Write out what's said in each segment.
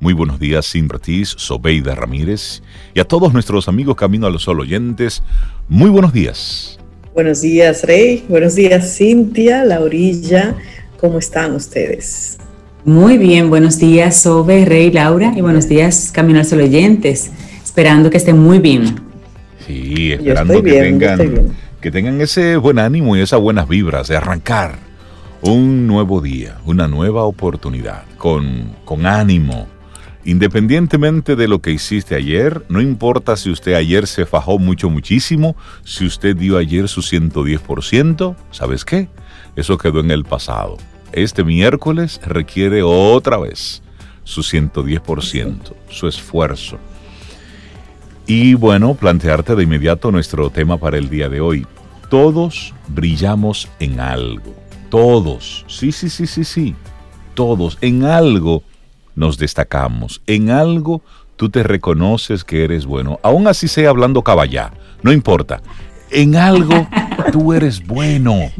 Muy buenos días, Simbratis, Sobeida Ramírez y a todos nuestros amigos Camino a los Sol oyentes. Muy buenos días. Buenos días, Rey. Buenos días, Cintia, Laurilla. ¿Cómo están ustedes? Muy bien, buenos días, Sobe, Rey, Laura, y buenos días, Camino al Sol oyentes. Esperando que estén muy bien. Sí, esperando que tengan, que tengan ese buen ánimo y esas buenas vibras de arrancar un nuevo día, una nueva oportunidad, con, con ánimo. Independientemente de lo que hiciste ayer, no importa si usted ayer se fajó mucho, muchísimo, si usted dio ayer su 110%, ¿sabes qué? Eso quedó en el pasado. Este miércoles requiere otra vez su 110%, su esfuerzo, y bueno, plantearte de inmediato nuestro tema para el día de hoy. Todos brillamos en algo. Todos. Sí, sí, sí, sí, sí. Todos. En algo nos destacamos. En algo tú te reconoces que eres bueno. Aún así sea hablando caballá. No importa. En algo tú eres bueno.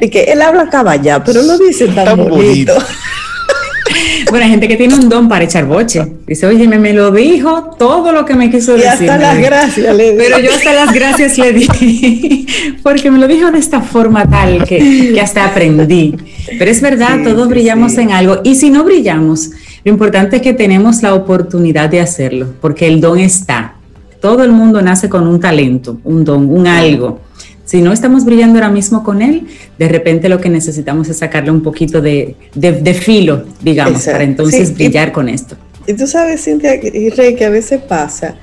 Y que él habla caballá, pero no dice tan, bonito. Bueno, hay gente que tiene un don para echar boche. Dice, oye, me, lo dijo todo lo que me quiso decir. Y hasta las gracias le di. Pero yo hasta las gracias le di, porque me lo dijo de esta forma tal que, hasta aprendí. Pero es verdad, todos brillamos en algo. Y si no brillamos, lo importante es que tenemos la oportunidad de hacerlo, porque el don está. Todo el mundo nace con un talento, un don, un algo. Si no estamos brillando ahora mismo con él, de repente lo que necesitamos es sacarle un poquito de, filo, digamos, para entonces brillar con esto. Y tú sabes, Cintia y Rey, que a veces pasa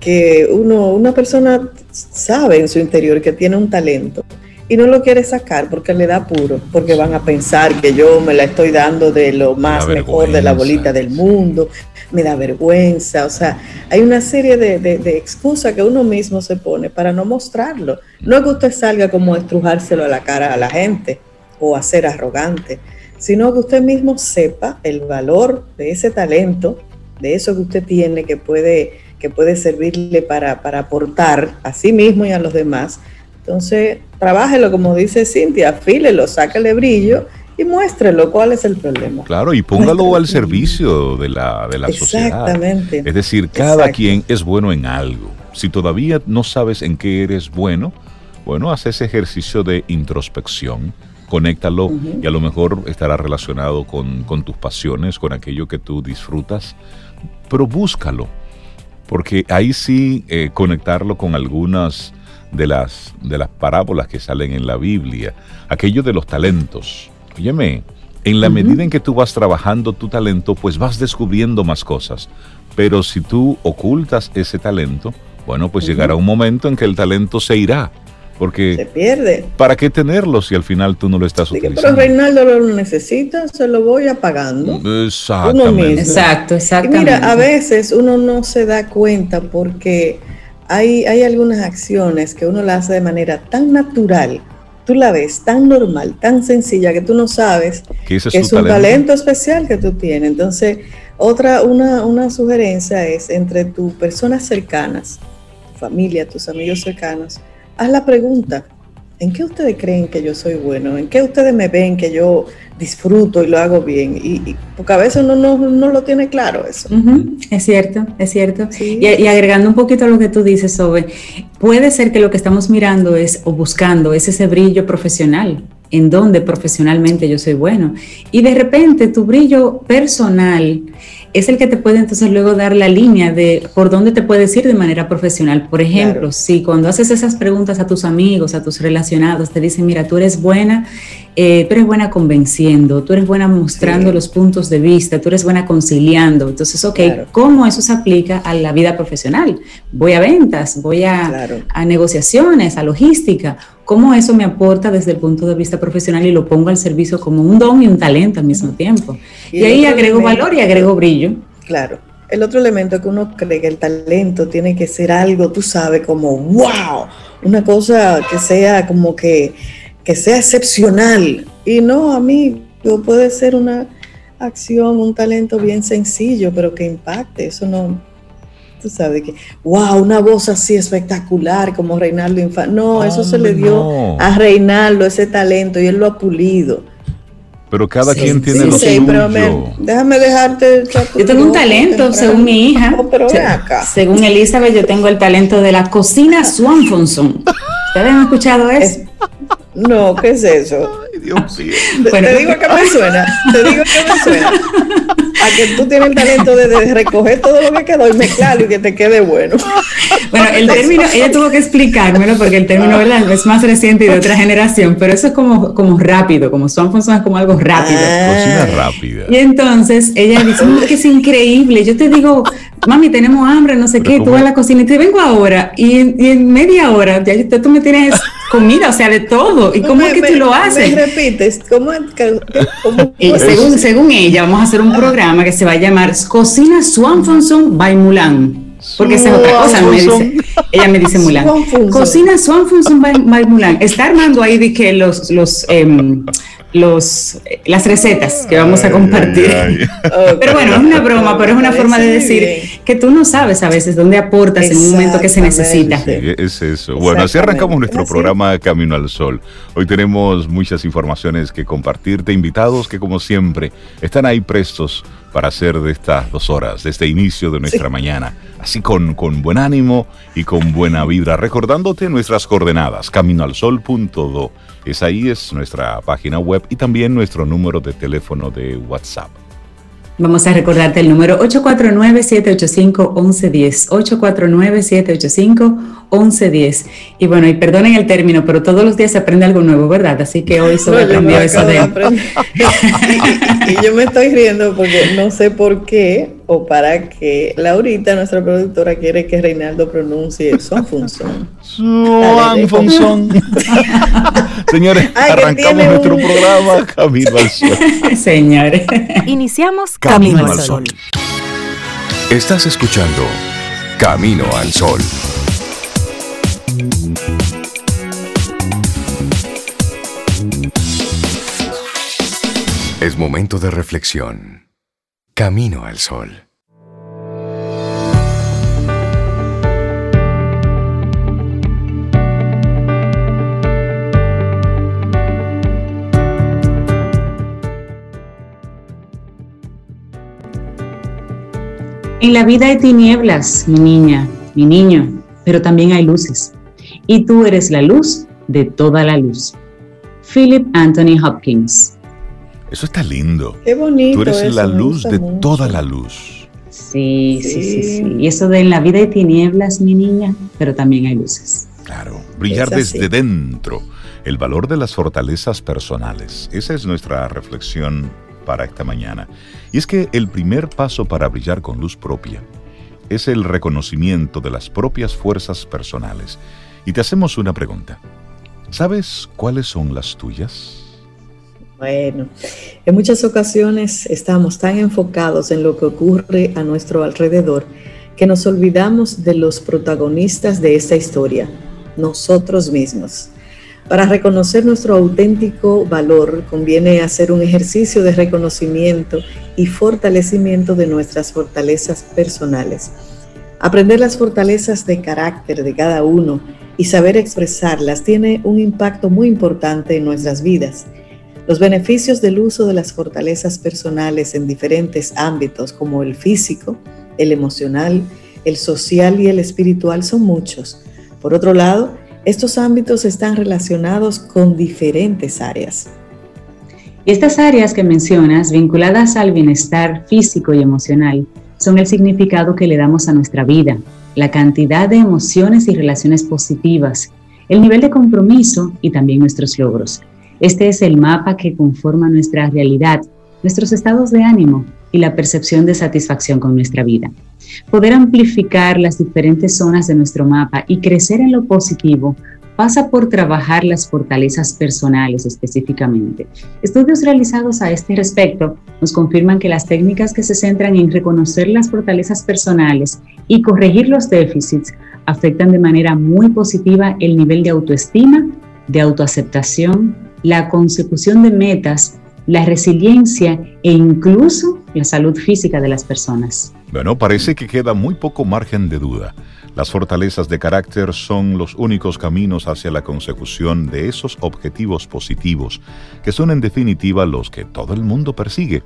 que uno, una persona sabe en su interior que tiene un talento y no lo quiere sacar porque le da puro, porque van a pensar que yo me la estoy dando de lo más mejor de la bolita del mundo, me da vergüenza, o sea, hay una serie de, de, excusas que uno mismo se pone para no mostrarlo. No es que usted salga como a estrujárselo a la cara a la gente o a ser arrogante, sino que usted mismo sepa el valor de ese talento, de eso que usted tiene que puede, que puede servirle para, para aportar a sí mismo y a los demás. Entonces, trabájelo como dice Cintia, afílelo, sácale brillo y muéstrelo cuál es el problema. Claro, y póngalo al servicio de la, de la sociedad. Exactamente. Es decir, cada quien es bueno en algo. Si todavía no sabes en qué eres bueno, bueno, haz ese ejercicio de introspección, conéctalo y a lo mejor estará relacionado con, tus pasiones, con aquello que tú disfrutas, pero búscalo, porque ahí sí eh, conectarlo con algunas de las, de las parábolas que salen en la Biblia, aquello de los talentos. Óyeme, en la medida en que tú vas trabajando tu talento, pues vas descubriendo más cosas. Pero si tú ocultas ese talento, bueno, pues llegará un momento en que el talento se irá. Porque se pierde. ¿Para qué tenerlo si al final tú no lo estás utilizando? Pero Reinaldo lo necesita, se lo voy apagando. Exactamente. Exacto, exactamente. mira, a veces uno no se da cuenta porque hay, hay algunas acciones que uno las hace de manera tan natural tú la ves tan normal, tan sencilla, que tú no sabes que es, un talento? especial que tú tienes. Entonces, otra, una, una sugerencia es entre tus personas cercanas, tu familia, tus amigos cercanos, haz la pregunta, ¿en qué ustedes creen que yo soy bueno? ¿En qué ustedes me ven que yo disfruto y lo hago bien? Y, porque a veces uno no, lo tiene claro eso. Es cierto, es cierto. Y, agregando un poquito a lo que tú dices sobre, puede ser que lo que estamos mirando es o buscando es ese brillo profesional en donde profesionalmente yo soy bueno. Y de repente tu brillo personal es el que te puede entonces luego dar la línea de por dónde te puedes ir de manera profesional. Por ejemplo, si cuando haces esas preguntas a tus amigos, a tus relacionados, te dicen, mira, tú eres buena, eh, tú eres buena convenciendo, tú eres buena mostrando los puntos de vista, tú eres buena conciliando. Entonces, ok, ¿cómo eso se aplica a la vida profesional? Voy a ventas, voy a, a negociaciones, a logística cómo eso me aporta desde el punto de vista profesional y lo pongo al servicio como un don y un talento al mismo tiempo. Y, ahí agrego valor y agrego brillo. Claro. El otro elemento que uno cree que el talento tiene que ser algo, tú sabes, como wow, una cosa que sea como que, que sea excepcional. Y no, a mí puede ser una acción, un talento bien sencillo, pero que impacte. Eso no, tú sabes que, wow, una voz así espectacular como Reinaldo Infante. No, eso se le dio a Reinaldo ese talento y él lo ha pulido. Pero cada quien tiene lo sí, Pero déjame dejarte. Yo tengo un talento, según mi hija. Oh, pero acá. Según Elizabeth, yo tengo el talento de la cocina Swanfonson. ¿Ustedes han escuchado eso? No, ¿qué es eso? Ay, Dios mío. Te, digo que me suena. Te digo que me suena. A que tú tienes el talento de, recoger todo lo que quedó y mezclarlo y que te quede bueno. Bueno, el término, ella tuvo que explicármelo porque el término ¿verdad? es más reciente y de otra generación, pero eso es como, como rápido, como Swanfonson es como algo rápido. Ah. Cocina rápida. Y entonces ella dice, que es increíble. Yo te digo, mami, tenemos hambre, no sé qué, tú vas a la cocina y te vengo ahora y en, media hora ya tú me tienes comida, o sea, de todo. ¿Y cómo es que tú lo haces? Me repites, ¿cómo, según, según ella, vamos a hacer un programa que se va a llamar Cocina Swanfonson by Mulan. Porque esa es otra cosa, me dice, ella me dice Mulan. Cocina Swanfonson by, by, Mulan. Está armando ahí de que los, los em, los, las recetas que vamos a compartir. Pero bueno, es una broma, pero es una forma de decir que tú no sabes a veces dónde aportas en un momento que se necesita. es eso. Bueno, así arrancamos nuestro programa Camino al Sol. Hoy tenemos muchas informaciones que compartirte, invitados que como siempre están ahí prestos para hacer de estas dos horas, de este inicio de nuestra mañana, así con, con buen ánimo y con buena vibra, recordándote nuestras coordenadas, caminoalsol.do es ahí, es nuestra página web y también nuestro número de teléfono de WhatsApp. Vamos a recordarte el número 849-785-1110. 849-785-1110. Y bueno, y perdonen el término, pero todos los días se aprende algo nuevo, ¿verdad? Así que hoy solo aprendió eso de... y, yo me estoy riendo porque no sé por qué o para qué Laurita, nuestra productora, quiere que Reinaldo pronuncie Swanfunson. Swanfunson. Señores, arrancamos nuestro programa Camino al Sol. Señores. Iniciamos Camino, al Sol. Estás escuchando Camino al Sol. Es momento de reflexión. Camino al Sol. En la vida hay tinieblas, mi niña, mi niño, pero también hay luces. Y tú eres la luz de toda la luz. Philip Anthony Hopkins. Eso está lindo. Qué bonito. Tú eres la luz de toda la luz. Sí, sí, sí, sí, Y eso de en la vida hay tinieblas, mi niña, pero también hay luces. Claro, brillar desde dentro. El valor de las fortalezas personales. Esa es nuestra reflexión para esta mañana. Y es que el primer paso para brillar con luz propia es el reconocimiento de las propias fuerzas personales. Y te hacemos una pregunta. ¿Sabes cuáles son las tuyas? Bueno, en muchas ocasiones estamos tan enfocados en lo que ocurre a nuestro alrededor que nos olvidamos de los protagonistas de esta historia, nosotros mismos. Para reconocer nuestro auténtico valor conviene hacer un ejercicio de reconocimiento y fortalecimiento de nuestras fortalezas personales. Aprender las fortalezas de carácter de cada uno y saber expresarlas tiene un impacto muy importante en nuestras vidas los beneficios del uso de las fortalezas personales en diferentes ámbitos como el físico, el emocional, el social y el espiritual son muchos. Por otro lado, estos ámbitos están relacionados con diferentes áreas. Estas áreas que mencionas, vinculadas al bienestar físico y emocional, son el significado que le damos a nuestra vida, la cantidad de emociones y relaciones positivas, el nivel de compromiso y también nuestros logros. Este es el mapa que conforma nuestra realidad, nuestros estados de ánimo y la percepción de satisfacción con nuestra vida. Poder amplificar las diferentes zonas de nuestro mapa y crecer en lo positivo pasa por trabajar las fortalezas personales específicamente. Estudios realizados a este respecto nos confirman que las técnicas que se centran en reconocer las fortalezas personales y corregir los déficits afectan de manera muy positiva el nivel de autoestima, de autoaceptación, la consecución de metas la resiliencia e incluso la salud física de las personas. Bueno, parece que queda muy poco margen de duda. Las fortalezas de carácter son los únicos caminos hacia la consecución de esos objetivos positivos, que son en definitiva los que todo el mundo persigue,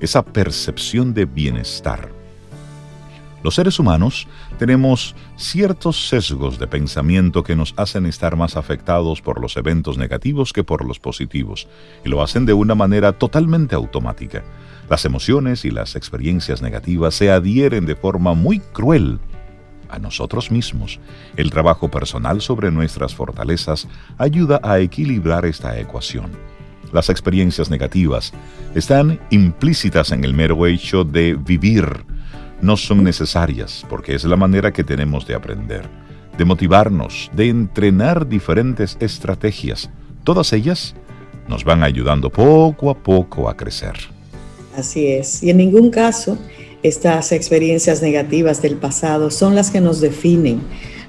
esa percepción de bienestar. Los seres humanos tenemos ciertos sesgos de pensamiento que nos hacen estar más afectados por los eventos negativos que por los positivos, y lo hacen de una manera totalmente automática. Las emociones y las experiencias negativas se adhieren de forma muy cruel a nosotros mismos. El trabajo personal sobre nuestras fortalezas ayuda a equilibrar esta ecuación. Las experiencias negativas están implícitas en el mero hecho de vivir. No son necesarias porque es la manera que tenemos de aprender, de motivarnos, de entrenar diferentes estrategias. Todas ellas nos van ayudando poco a poco a crecer. Así es. Y en ningún caso estas experiencias negativas del pasado son las que nos definen.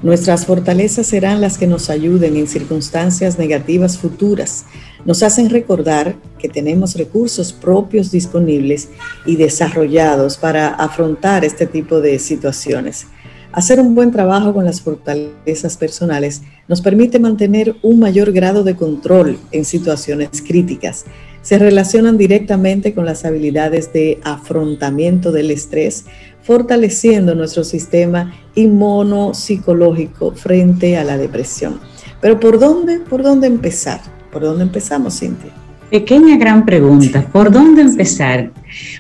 Nuestras fortalezas serán las que nos ayuden en circunstancias negativas futuras. Nos hacen recordar que tenemos recursos propios disponibles y desarrollados para afrontar este tipo de situaciones. Hacer un buen trabajo con las fortalezas personales nos permite mantener un mayor grado de control en situaciones críticas se relacionan directamente con las habilidades de afrontamiento del estrés, fortaleciendo nuestro sistema inmunopsicológico frente a la depresión. Pero ¿por dónde, por dónde empezar? ¿Por dónde empezamos, Cintia? Pequeña gran pregunta, ¿por dónde empezar?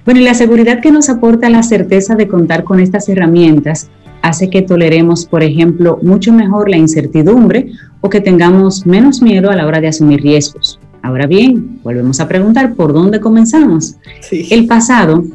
Bueno, y la seguridad que nos aporta la certeza de contar con estas herramientas hace que toleremos, por ejemplo, mucho mejor la incertidumbre o que tengamos menos miedo a la hora de asumir riesgos. Ahora bien, volvemos a preguntar por dónde comenzamos. El pasado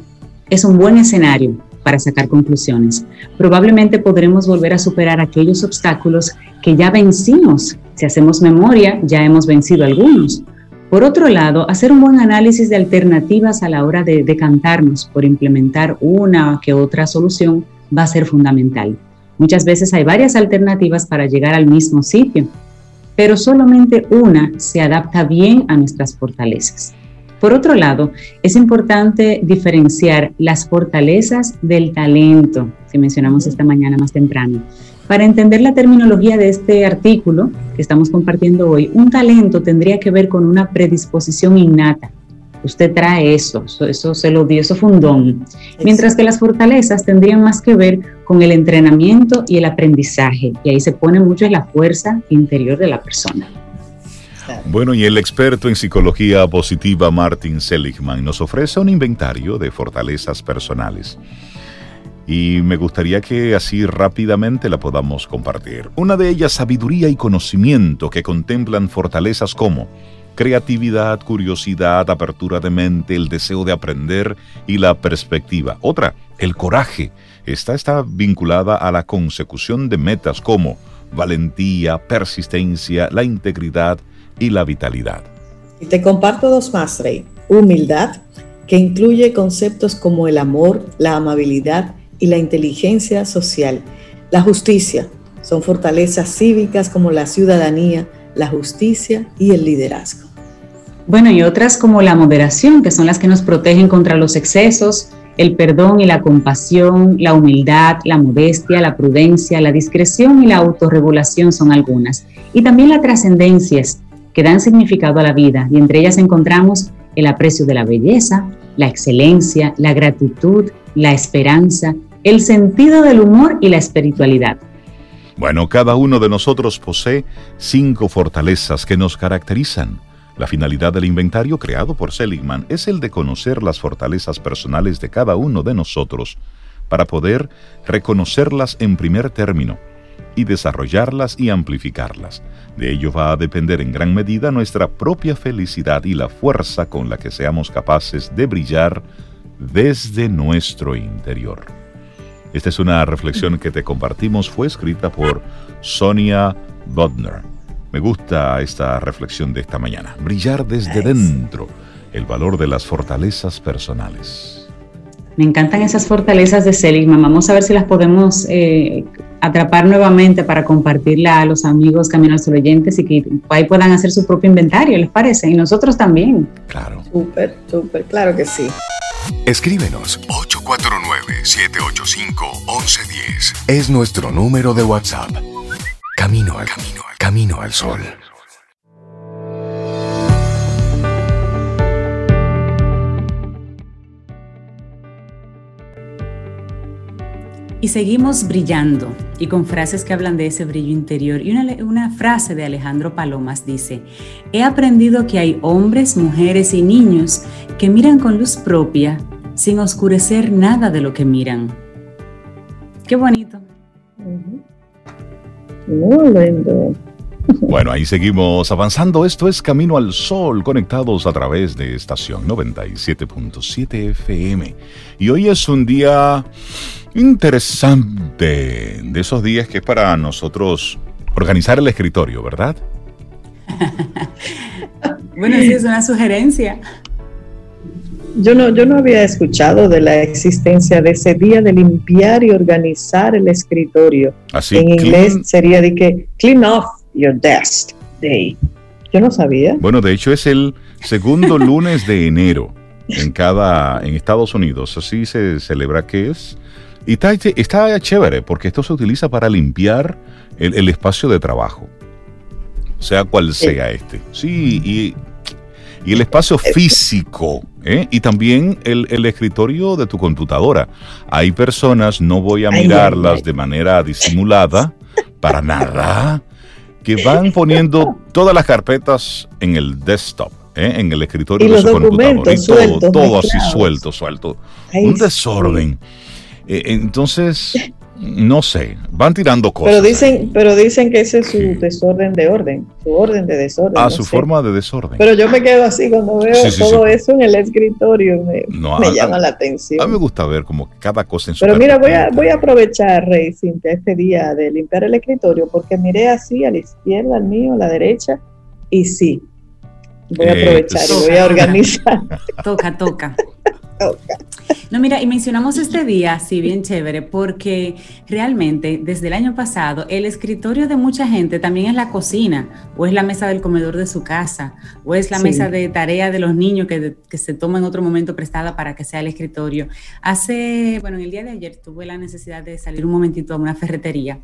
es un buen escenario para sacar conclusiones. Probablemente podremos volver a superar aquellos obstáculos que ya vencimos. Si hacemos memoria, ya hemos vencido algunos. Por otro lado, hacer un buen análisis de alternativas a la hora de decantarnos por implementar una que otra solución va a ser fundamental. Muchas veces hay varias alternativas para llegar al mismo sitio pero solamente una se adapta bien a nuestras fortalezas. Por otro lado, es importante diferenciar las fortalezas del talento, que mencionamos esta mañana más temprano. Para entender la terminología de este artículo que estamos compartiendo hoy, un talento tendría que ver con una predisposición innata, usted trae eso, eso, se lo dio, eso fue un don. Mientras que las fortalezas tendrían más que ver con el entrenamiento y el aprendizaje, y ahí se pone mucho en la fuerza interior de la persona. Bueno, y el experto en psicología positiva Martin Seligman nos ofrece un inventario de fortalezas personales. Y me gustaría que así rápidamente la podamos compartir. Una de ellas, sabiduría y conocimiento, que contemplan fortalezas como creatividad, curiosidad, apertura de mente, el deseo de aprender y la perspectiva. Otra, el coraje. Esta está vinculada a la consecución de metas como valentía, persistencia, la integridad y la vitalidad. Y te comparto dos más, Rey. Humildad, que incluye conceptos como el amor, la amabilidad y la inteligencia social. La justicia, son fortalezas cívicas como la ciudadanía, la justicia y el liderazgo. Bueno, y otras como la moderación, que son las que nos protegen contra los excesos, el perdón y la compasión, la humildad, la modestia, la prudencia, la discreción y la autorregulación son algunas. Y también las trascendencias que dan significado a la vida, y entre ellas encontramos el aprecio de la belleza, la excelencia, la gratitud, la esperanza, el sentido del humor y la espiritualidad. Bueno, cada uno de nosotros posee cinco fortalezas que nos caracterizan la finalidad del inventario creado por Seligman es el de conocer las fortalezas personales de cada uno de nosotros para poder reconocerlas en primer término y desarrollarlas y amplificarlas. De ello va a depender en gran medida nuestra propia felicidad y la fuerza con la que seamos capaces de brillar desde nuestro interior. Esta es una reflexión que te compartimos, fue escrita por Sonia Bodner. Me gusta esta reflexión de esta mañana. Brillar desde dentro, el valor de las fortalezas personales. Me encantan esas fortalezas de Seligman. Vamos a ver si las podemos eh, atrapar nuevamente para compartirla a los amigos Camino al Sol oyentes y que ahí puedan hacer su propio inventario, ¿les parece? Y nosotros también. Claro. Súper, súper, claro que sí. Escríbenos 849-785-1110. Es nuestro número de WhatsApp. Camino al camino, al camino al sol. Y seguimos brillando y con frases que hablan de ese brillo interior. Y una, frase de Alejandro Palomas dice, he aprendido que hay hombres, mujeres y niños que miran con luz propia sin oscurecer nada de lo que miran. Qué bonito. Muy lindo. Bueno, ahí seguimos avanzando. Esto es Camino al Sol, conectados a través de estación 97.7 FM. Y hoy es un día interesante, de esos días que es para nosotros organizar el escritorio, ¿verdad? bueno, sí, es una sugerencia. Yo no, yo no había escuchado de la existencia de ese día de limpiar y organizar el escritorio. Así, en inglés sería de que clean off your desk day. Yo no sabía. Bueno, de hecho es el segundo lunes de enero en cada en Estados Unidos. Así se celebra que es y está, está chévere porque esto se utiliza para limpiar el, espacio de trabajo, sea cual sea este. Sí, y, el espacio físico, ¿eh? y también el, escritorio de tu computadora. Hay personas, no voy a mirarlas de manera disimulada, para nada, que van poniendo todas las carpetas en el desktop. ¿eh? en el escritorio de su computadora y todo, todo así suelto, suelto. Un desorden. Eh, entonces, no sé, van tirando cosas. Pero dicen, pero dicen que ese es su desorden de orden, su orden de desorden. Ah, su forma de desorden. Pero yo me quedo así cuando veo todo eso en el escritorio, me, llama la atención. A mí me gusta ver como cada cosa en su Pero mira, voy a, voy a aprovechar, Rey Cintia, este día de limpiar el escritorio, porque miré así a la izquierda, al mío, a la derecha, y sí, voy a eh, aprovechar y voy a organizar. Toca, toca. No, mira, y mencionamos este día, sí, bien chévere, porque realmente desde el año pasado el escritorio de mucha gente también es la cocina, o es la mesa del comedor de su casa, o es la mesa de tarea de los niños que, se toma en otro momento prestada para que sea el escritorio. Hace, bueno, en el día de ayer tuve la necesidad de salir un momentito a una ferretería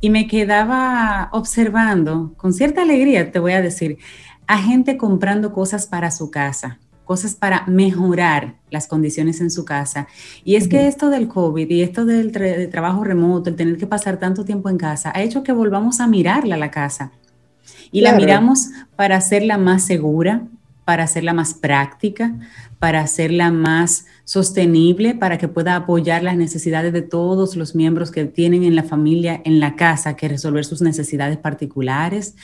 y me quedaba observando con cierta alegría, te voy a decir, a gente comprando cosas para su casa cosas para mejorar las condiciones en su casa. Y es que esto del COVID y esto del trabajo remoto, el tener que pasar tanto tiempo en casa, ha hecho que volvamos a mirarla la casa. Y la miramos para hacerla más segura, para hacerla más práctica, para hacerla más sostenible, para que pueda apoyar las necesidades de todos los miembros que tienen en la familia, en la casa, que resolver sus necesidades particulares.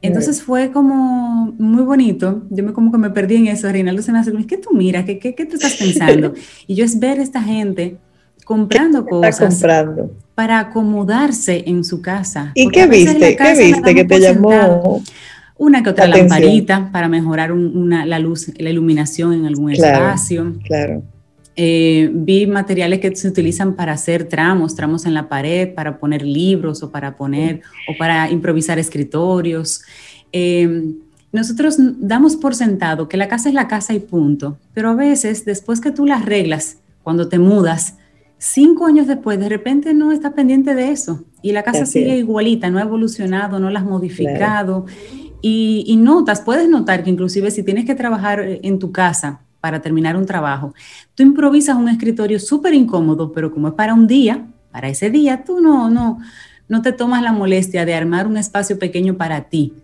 Entonces fue como muy bonito. Yo me como que me perdí en eso. Reinaldo se me hace, ¿qué tú miras? ¿Qué, qué, qué tú estás pensando? y yo es ver esta gente comprando cosas para acomodarse en su casa. ¿Y qué viste? ¿Qué viste que te llamó? Una que otra lamparita para mejorar la luz, la iluminación en algún espacio. Claro. Eh, vi materiales que se utilizan para hacer tramos, tramos en la pared, para poner libros o para poner o para improvisar escritorios. Eh, nosotros damos por sentado que la casa es la casa y punto, pero a veces después que tú la arreglas, cuando te mudas, cinco años después, de repente no estás pendiente de eso y la casa sigue igualita, no ha evolucionado, no la has modificado. Y, notas, puedes notar que inclusive si tienes que trabajar en tu casa para terminar un trabajo, tú improvisas un escritorio súper incómodo, pero como es para un día, para ese día, tú no, no, no te tomas la molestia de armar un espacio pequeño para ti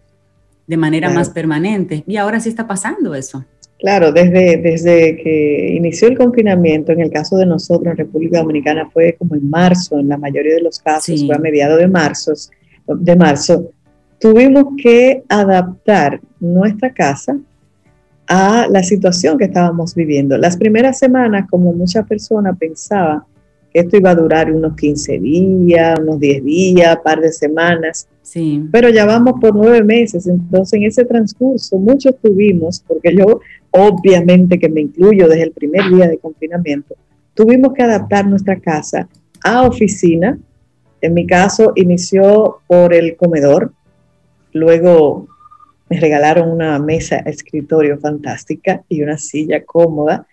de manera más permanente. Y ahora sí está pasando eso. Claro, desde, desde que inició el confinamiento, en el caso de nosotros en República Dominicana fue como en marzo, en la mayoría de los casos fue a mediados de marzo, de marzo, tuvimos que adaptar nuestra casa a la situación que estábamos viviendo. Las primeras semanas, como muchas personas pensaban que esto iba a durar unos 15 días, unos 10 días, par de semanas, sí. pero ya vamos por nueve meses. Entonces, en ese transcurso, muchos tuvimos, porque yo obviamente que me incluyo desde el primer día de confinamiento, tuvimos que adaptar nuestra casa a oficina, En mi caso, inició por el comedor, luego me regalaron una mesa escritorio fantástica y una silla cómoda,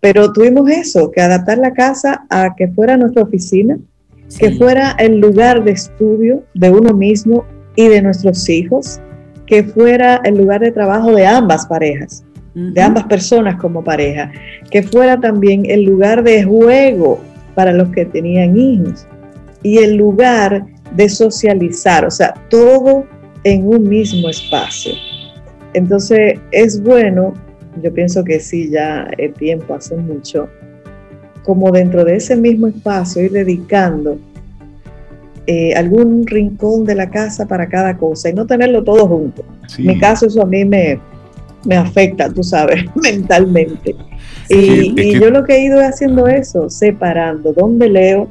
pero tuvimos eso, que adaptar la casa a que fuera nuestra oficina, que fuera el lugar de estudio de uno mismo y de nuestros hijos, que fuera el lugar de trabajo de ambas parejas, de ambas personas como pareja, que fuera también el lugar de juego para los que tenían hijos y el lugar de socializar, o sea, todo en un mismo espacio. Entonces es bueno, yo pienso que sí, ya el tiempo hace mucho, como dentro de ese mismo espacio ir dedicando eh, algún rincón de la casa para cada cosa y no tenerlo todo junto. En mi caso eso a mí me, me afecta, tú sabes, mentalmente. y, yo lo que he ido haciendo eso, separando dónde leo,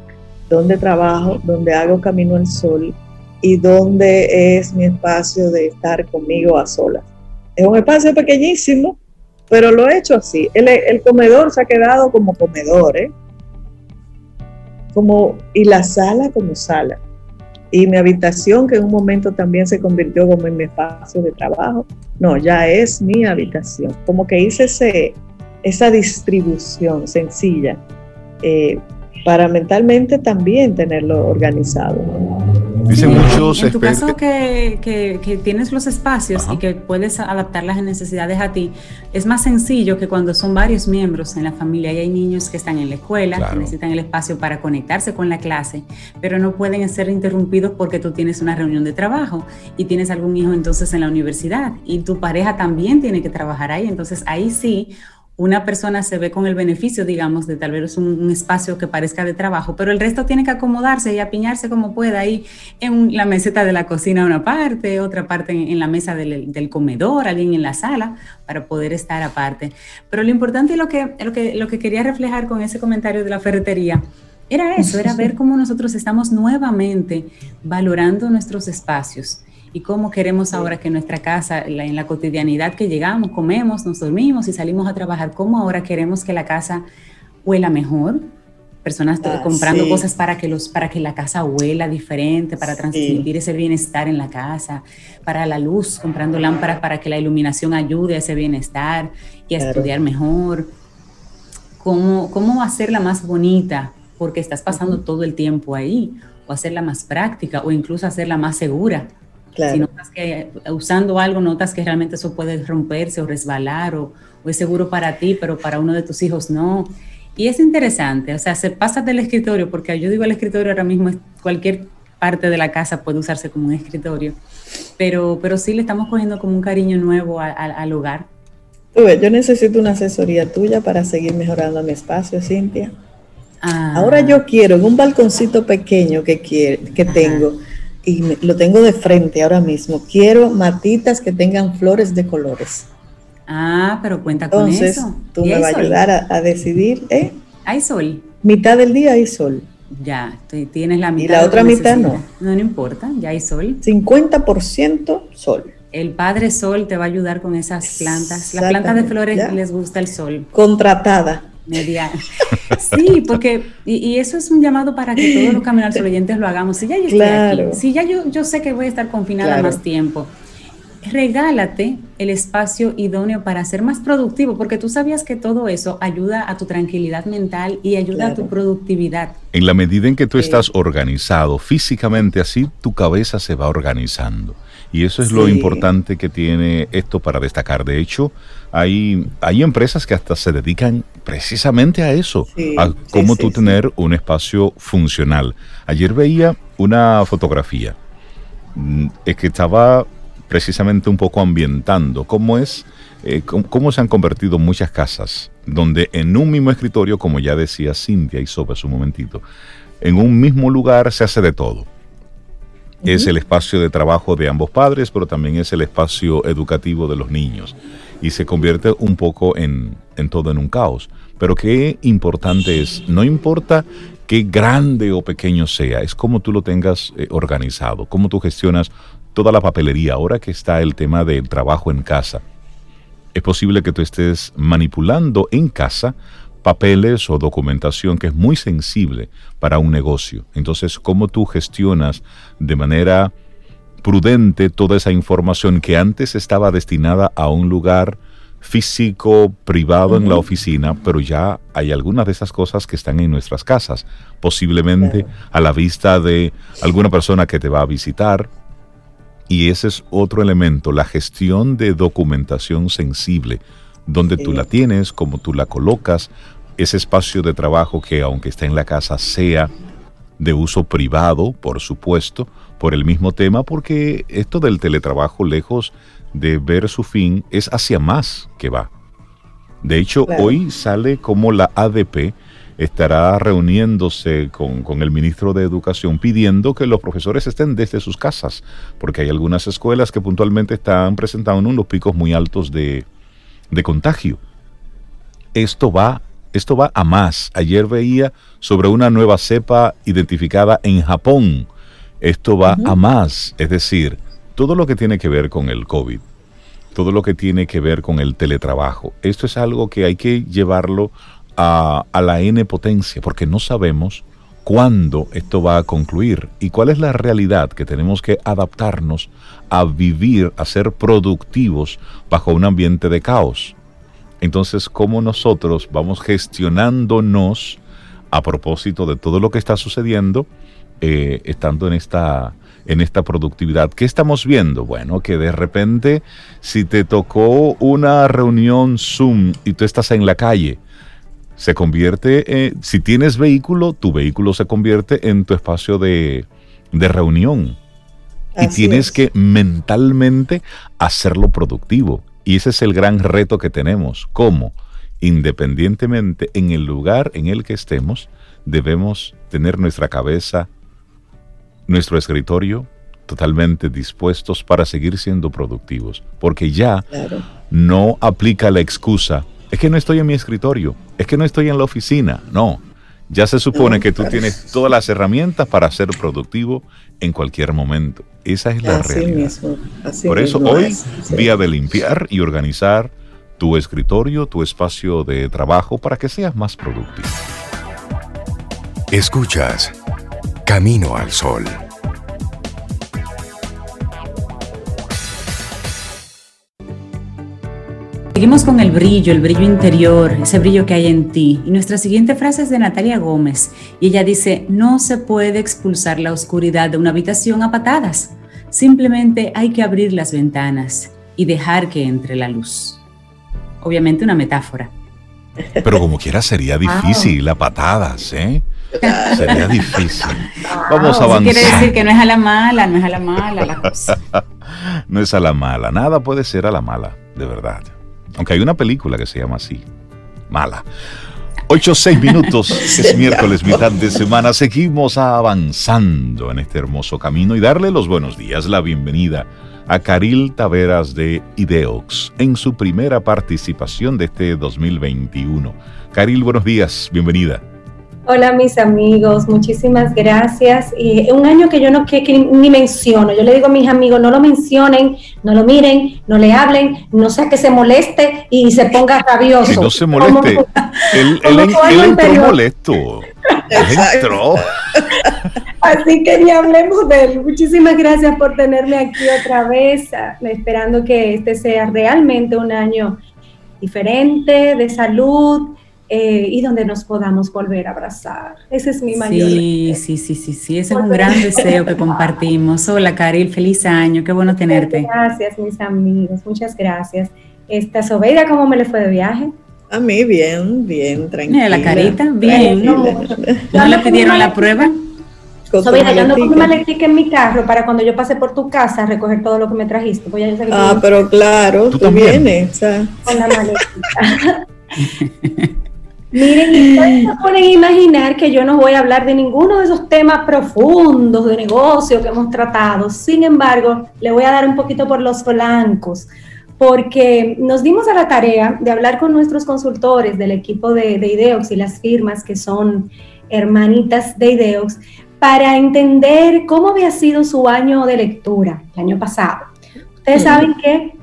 dónde trabajo, dónde hago camino al sol y dónde es mi espacio de estar conmigo a solas. Es un espacio pequeñísimo, pero lo he hecho así. El, comedor se ha quedado como comedor, ¿eh? Como, y la sala como sala y mi habitación, que en un momento también se convirtió como en mi espacio de trabajo, no, ya es mi habitación. Como que hice ese, esa distribución sencilla eh, para mentalmente también tenerlo organizado. Dicen muchos en tu caso que, que, tienes los espacios y que puedes adaptar las necesidades a ti, es más sencillo que cuando son varios miembros en la familia y hay niños que están en la escuela, que necesitan el espacio para conectarse con la clase, pero no pueden ser interrumpidos porque tú tienes una reunión de trabajo y tienes algún hijo entonces en la universidad y tu pareja también tiene que trabajar ahí, entonces ahí sí una persona se ve con el beneficio, digamos, de tal vez un, espacio que parezca de trabajo, pero el resto tiene que acomodarse y apiñarse como pueda ahí en la meseta de la cocina una parte, otra parte en, la mesa del, comedor, alguien en la sala, para poder estar aparte. Pero lo importante y lo que, lo que, lo que quería reflejar con ese comentario de la ferretería era eso, era ver cómo nosotros estamos nuevamente valorando nuestros espacios y cómo queremos ahora que nuestra casa, en la cotidianidad que llegamos, comemos, nos dormimos y salimos a trabajar, cómo ahora queremos que la casa huela mejor. Personas ah, comprando cosas para que, los, para que la casa huela diferente, para transmitir ese bienestar en la casa, para la luz, comprando lámparas para que la iluminación ayude a ese bienestar y a estudiar mejor. Cómo, cómo hacerla más bonita, porque estás pasando todo el tiempo ahí, o hacerla más práctica, o incluso hacerla más segura si notas que usando algo notas que realmente eso puede romperse o resbalar o, es seguro para ti, pero para uno de tus hijos no. Y es interesante, o sea, se pasa del escritorio, porque yo digo el escritorio ahora mismo, cualquier parte de la casa puede usarse como un escritorio, pero, pero sí le estamos cogiendo como un cariño nuevo al hogar. yo necesito una asesoría tuya para seguir mejorando mi espacio, Cintia. Ah. Ahora yo quiero en un balconcito pequeño que, que tengo, y lo tengo de frente ahora mismo. Quiero matitas que tengan flores de colores. Ah, pero cuenta con Entonces, eso. Tú me vas a ayudar a, decidir. ¿eh? Hay sol. Mitad del día hay sol. Ya, tienes la mitad. Y la otra mitad no. No, no importa, ya hay sol. 50% sol. El Padre Sol te va a ayudar con esas plantas. Las plantas de flores les gusta el sol. Contratada media. Sí, porque, y, eso es un llamado para que todos los caminos oyentes lo hagamos. Si ya yo estoy aquí, si ya yo, yo sé que voy a estar confinada más tiempo, regálate el espacio idóneo para ser más productivo, porque tú sabías que todo eso ayuda a tu tranquilidad mental y ayuda a tu productividad. En la medida en que tú estás organizado físicamente así, tu cabeza se va organizando. Y eso es lo importante que tiene esto para destacar. De hecho, hay, hay empresas que hasta se dedican precisamente a eso, a cómo tú tener un espacio funcional. Ayer veía una fotografía mm, es que estaba precisamente un poco ambientando cómo es, eh, cómo, se han convertido muchas casas, donde en un mismo escritorio, como ya decía Cintia y sobre un momentito, en un mismo lugar se hace de todo es el espacio de trabajo de ambos padres, pero también es el espacio educativo de los niños. Y se convierte un poco en, todo en un caos. Pero qué importante es, no importa qué grande o pequeño sea, es cómo tú lo tengas eh, organizado, cómo tú gestionas toda la papelería. Ahora que está el tema del trabajo en casa, es posible que tú estés manipulando en casa papeles o documentación que es muy sensible para un negocio. Entonces, ¿cómo tú gestionas de manera prudente toda esa información que antes estaba destinada a un lugar físico, privado en la oficina, pero ya hay algunas de esas cosas que están en nuestras casas, posiblemente a la vista de alguna persona que te va a visitar. Y ese es otro elemento, la gestión de documentación sensible, donde tú la tienes, cómo tú la colocas, ese espacio de trabajo que aunque esté en la casa sea de uso privado, por supuesto, por el mismo tema, porque esto del teletrabajo lejos de ver su fin es hacia más que va. De hecho, hoy sale como la ADP estará reuniéndose con, el ministro de Educación pidiendo que los profesores estén desde sus casas, porque hay algunas escuelas que puntualmente están presentando unos picos muy altos de, contagio. Esto va, esto va a más. Ayer veía sobre una nueva cepa identificada en Japón. Esto va a más. Es decir, todo lo que tiene que ver con el COVID, todo lo que tiene que ver con el teletrabajo, esto es algo que hay que llevarlo a, la N potencia, porque no sabemos cuándo esto va a concluir y cuál es la realidad que tenemos que adaptarnos a vivir, a ser productivos bajo un ambiente de caos. Entonces, ¿cómo nosotros vamos gestionándonos a propósito de todo lo que está sucediendo, eh, estando en esta en esta productividad. ¿Qué estamos viendo? Bueno, que de repente si te tocó una reunión Zoom y tú estás en la calle, se convierte, si tienes vehículo, tu vehículo se convierte en tu espacio de, reunión. y tienes que mentalmente hacerlo productivo. Y ese es el gran reto que tenemos. ¿Cómo? Independientemente en el lugar en el que estemos, debemos tener nuestra cabeza nuestro escritorio totalmente dispuestos para seguir siendo productivos, porque ya no aplica la excusa, es que no estoy en mi escritorio, es que no estoy en la oficina, no, ya se supone que tú tienes todas las herramientas para ser productivo en cualquier momento. Esa es la realidad. Por eso hoy, vía de limpiar y organizar tu escritorio, tu espacio de trabajo para que seas más productivo. Escuchas Camino al Sol. Seguimos con el brillo, el brillo interior, ese brillo que hay en ti. Y nuestra siguiente frase es de Natalia Gómez. Y ella dice, no se puede expulsar la oscuridad de una habitación a patadas. Simplemente hay que abrir las ventanas y dejar que entre la luz. Obviamente una metáfora. Pero como quiera sería difícil a patadas, ¿eh? Sería difícil. Vamos a avanzar. quiere decir que no es a la mala, no es a la mala la cosa. no es a la mala, nada puede ser a la mala, de verdad. Aunque hay una película que se llama así, Mala. 8 6 minutos, es miércoles, mitad de semana. Seguimos avanzando en este hermoso camino y darle los buenos días, la bienvenida a Caril Taveras de Ideox en su primera participación de este 2021. Caril, buenos días, bienvenida. Hola mis amigos, muchísimas gracias. Y un año que yo no que, ni menciono, yo le digo a mis amigos, no lo mencionen, no lo miren, no le hablen, no sea que se moleste y se ponga rabioso. no se moleste, él, entró molesto. entró. Así que ni hablemos de él. Muchísimas gracias por tenerme aquí otra vez, esperando que este sea realmente un año diferente, de salud, eh, y donde nos podamos volver a abrazar. Ese es mi mayor Sí, sí, sí, sí, sí, ese es un gran deseo que compartimos. Hola, Caril, feliz año, qué bueno tenerte. Gracias, mis amigos, muchas gracias. Esta Sobeida, ¿cómo me le fue de viaje? A mí bien, bien, tranquila. la carita, bien. ¿No, le pidieron la prueba? Sobeida, yo no mi maletica en mi carro para cuando yo pase por tu casa a recoger todo lo que me trajiste. Pues ah, pero claro, tú, vienes. Con la maletica. Miren, ustedes se pueden imaginar que yo no voy a hablar de ninguno de esos temas profundos de negocio que hemos tratado. Sin embargo, le voy a dar un poquito por los flancos, porque nos dimos a la tarea de hablar con nuestros consultores del equipo de, de Ideox y las firmas que son hermanitas de Ideox para entender cómo había sido su año de lectura el año pasado. Ustedes saben que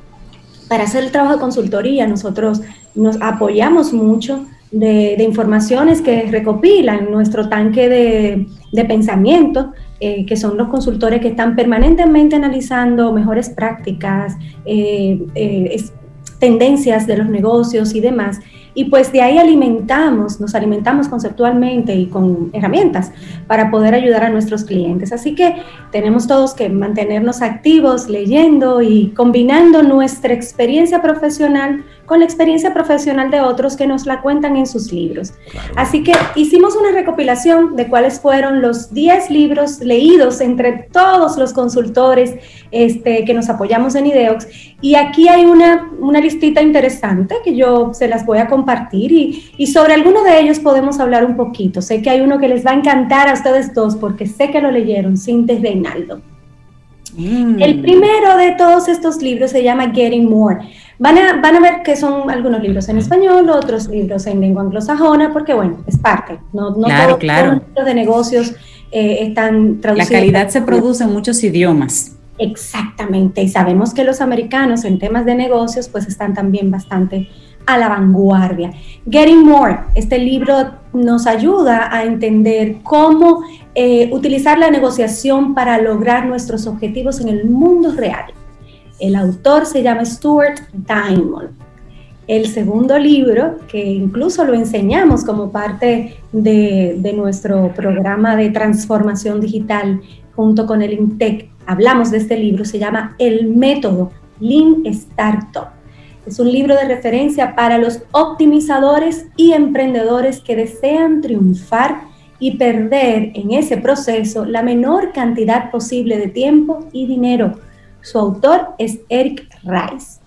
para hacer el trabajo de consultoría nosotros nos apoyamos mucho de, informaciones que recopilan nuestro tanque de, pensamiento, eh, que son los consultores que están permanentemente analizando mejores prácticas, eh, eh, tendencias de los negocios y demás. Y pues de ahí alimentamos, nos alimentamos conceptualmente y con herramientas para poder ayudar a nuestros clientes. Así que tenemos todos que mantenernos activos, leyendo y combinando nuestra experiencia profesional con la experiencia profesional de otros que nos la cuentan en sus libros. Así que hicimos una recopilación de cuáles fueron los 10 libros leídos entre todos los consultores este, que nos apoyamos en IDEOX. Y aquí hay una, una listita interesante que yo se las voy a compartir y, y sobre alguno de ellos podemos hablar un poquito. Sé que hay uno que les va a encantar a ustedes dos porque sé que lo leyeron, Sintes Reinaldo. Mm. El primero de todos estos libros se llama Getting More. Van a, van a ver que son algunos libros en español, otros libros en lengua anglosajona, porque bueno, es parte. No, no claro, claro. los libros de negocios eh, están traducidos. La calidad se produce en muchos idiomas. Exactamente, y sabemos que los americanos en temas de negocios pues están también bastante a la vanguardia. Getting More, este libro nos ayuda a entender cómo eh, utilizar la negociación para lograr nuestros objetivos en el mundo real. El autor se llama Stuart Diamond. El segundo libro, que incluso lo enseñamos como parte de, nuestro programa de transformación digital junto con el INTEC, hablamos de este libro, se llama El método Lean Startup. Es un libro de referencia para los optimizadores y emprendedores que desean triunfar y perder en ese proceso la menor cantidad posible de tiempo y dinero su autor es Eric Rice.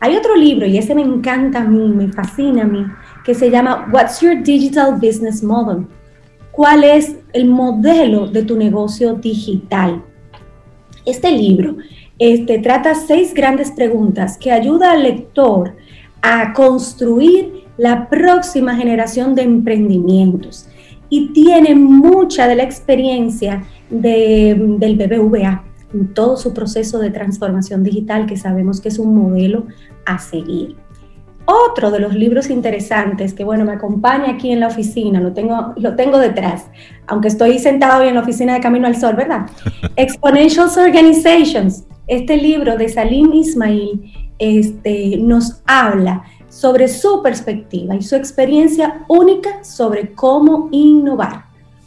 Hay otro libro, y ese me encanta a mí, me fascina a mí, que se llama What's Your Digital Business Model? ¿Cuál es el modelo de tu negocio digital? Este libro este, trata seis grandes preguntas que ayuda al lector a construir la próxima generación de emprendimientos y tiene mucha de la experiencia del BBVA en todo su proceso de transformación digital, que sabemos que es un modelo a seguir. Otro de los libros interesantes que, bueno, me acompaña aquí en la oficina, lo tengo, lo tengo detrás, aunque estoy sentado hoy en la oficina de Camino al Sol, ¿verdad? Exponential Organizations. Este libro de Salim Ismail este, nos habla sobre su perspectiva y su experiencia única sobre cómo innovar,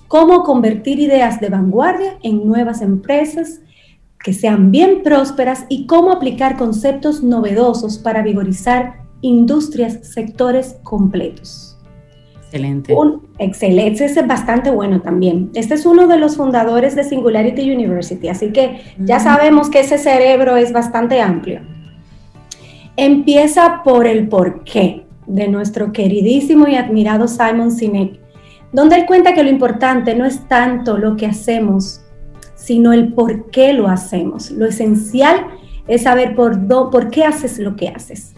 cómo convertir ideas de vanguardia en nuevas empresas que sean bien prósperas y cómo aplicar conceptos novedosos para vigorizar industrias, sectores completos. Excelente. Un, excelente, ese es bastante bueno también. Este es uno de los fundadores de Singularity University, así que ya sabemos que ese cerebro es bastante amplio. Empieza por el porqué de nuestro queridísimo y admirado Simon Sinek, donde él cuenta que lo importante no es tanto lo que hacemos, sino el por qué lo hacemos. Lo esencial es saber por, por qué haces lo que haces.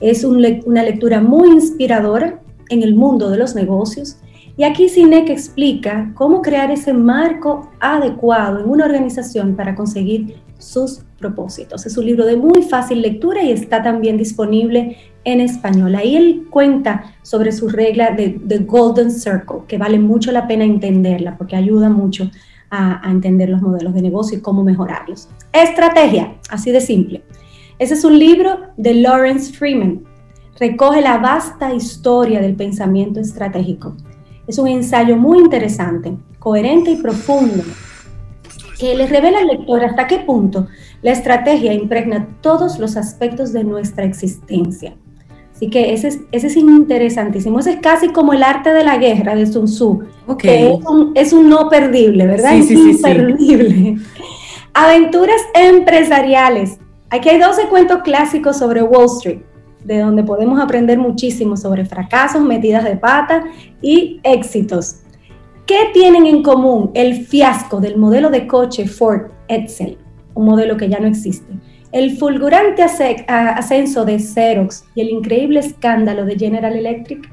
Es una lectura muy inspiradora en el mundo de los negocios y aquí Cinec explica cómo crear ese marco adecuado en una organización para conseguir sus propósitos. Es un libro de muy fácil lectura y está también disponible en español. Ahí él cuenta sobre su regla de, de Golden Circle, que vale mucho la pena entenderla porque ayuda mucho a, entender los modelos de negocio y cómo mejorarlos. Estrategia, así de simple. Ese es un libro de Lawrence Freeman. Recoge la vasta historia del pensamiento estratégico. Es un ensayo muy interesante, coherente y profundo, que le revela al lector hasta qué punto la estrategia impregna todos los aspectos de nuestra existencia. Así que ese es, ese es interesantísimo. Ese es casi como el arte de la guerra de Sun Tzu. Que es, un, no perdible, ¿verdad? Sí, es sí, imperdible. Aventuras empresariales. Aquí hay 12 cuentos clásicos sobre Wall Street, de donde podemos aprender muchísimo sobre fracasos, metidas de pata y éxitos. ¿Qué tienen en común el fiasco del modelo de coche Ford Edsel, un modelo que ya no existe? El fulgurante ascenso de Xerox y el increíble escándalo de General Electric,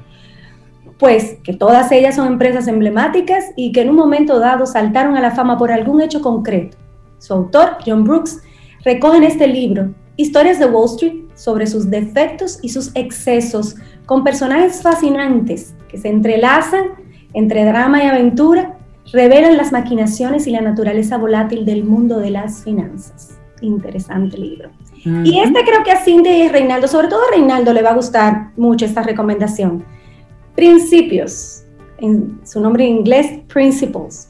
pues que todas ellas son empresas emblemáticas y que en un momento dado saltaron a la fama por algún hecho concreto. Su autor, John Brooks, recoge en este libro historias de Wall Street sobre sus defectos y sus excesos con personajes fascinantes que se entrelazan entre drama y aventura, revelan las maquinaciones y la naturaleza volátil del mundo de las finanzas. Interesante libro. Y este creo que a Cindy y Reinaldo, sobre todo a Reinaldo, le va a gustar mucho esta recomendación. Principios, en su nombre en inglés, Principles.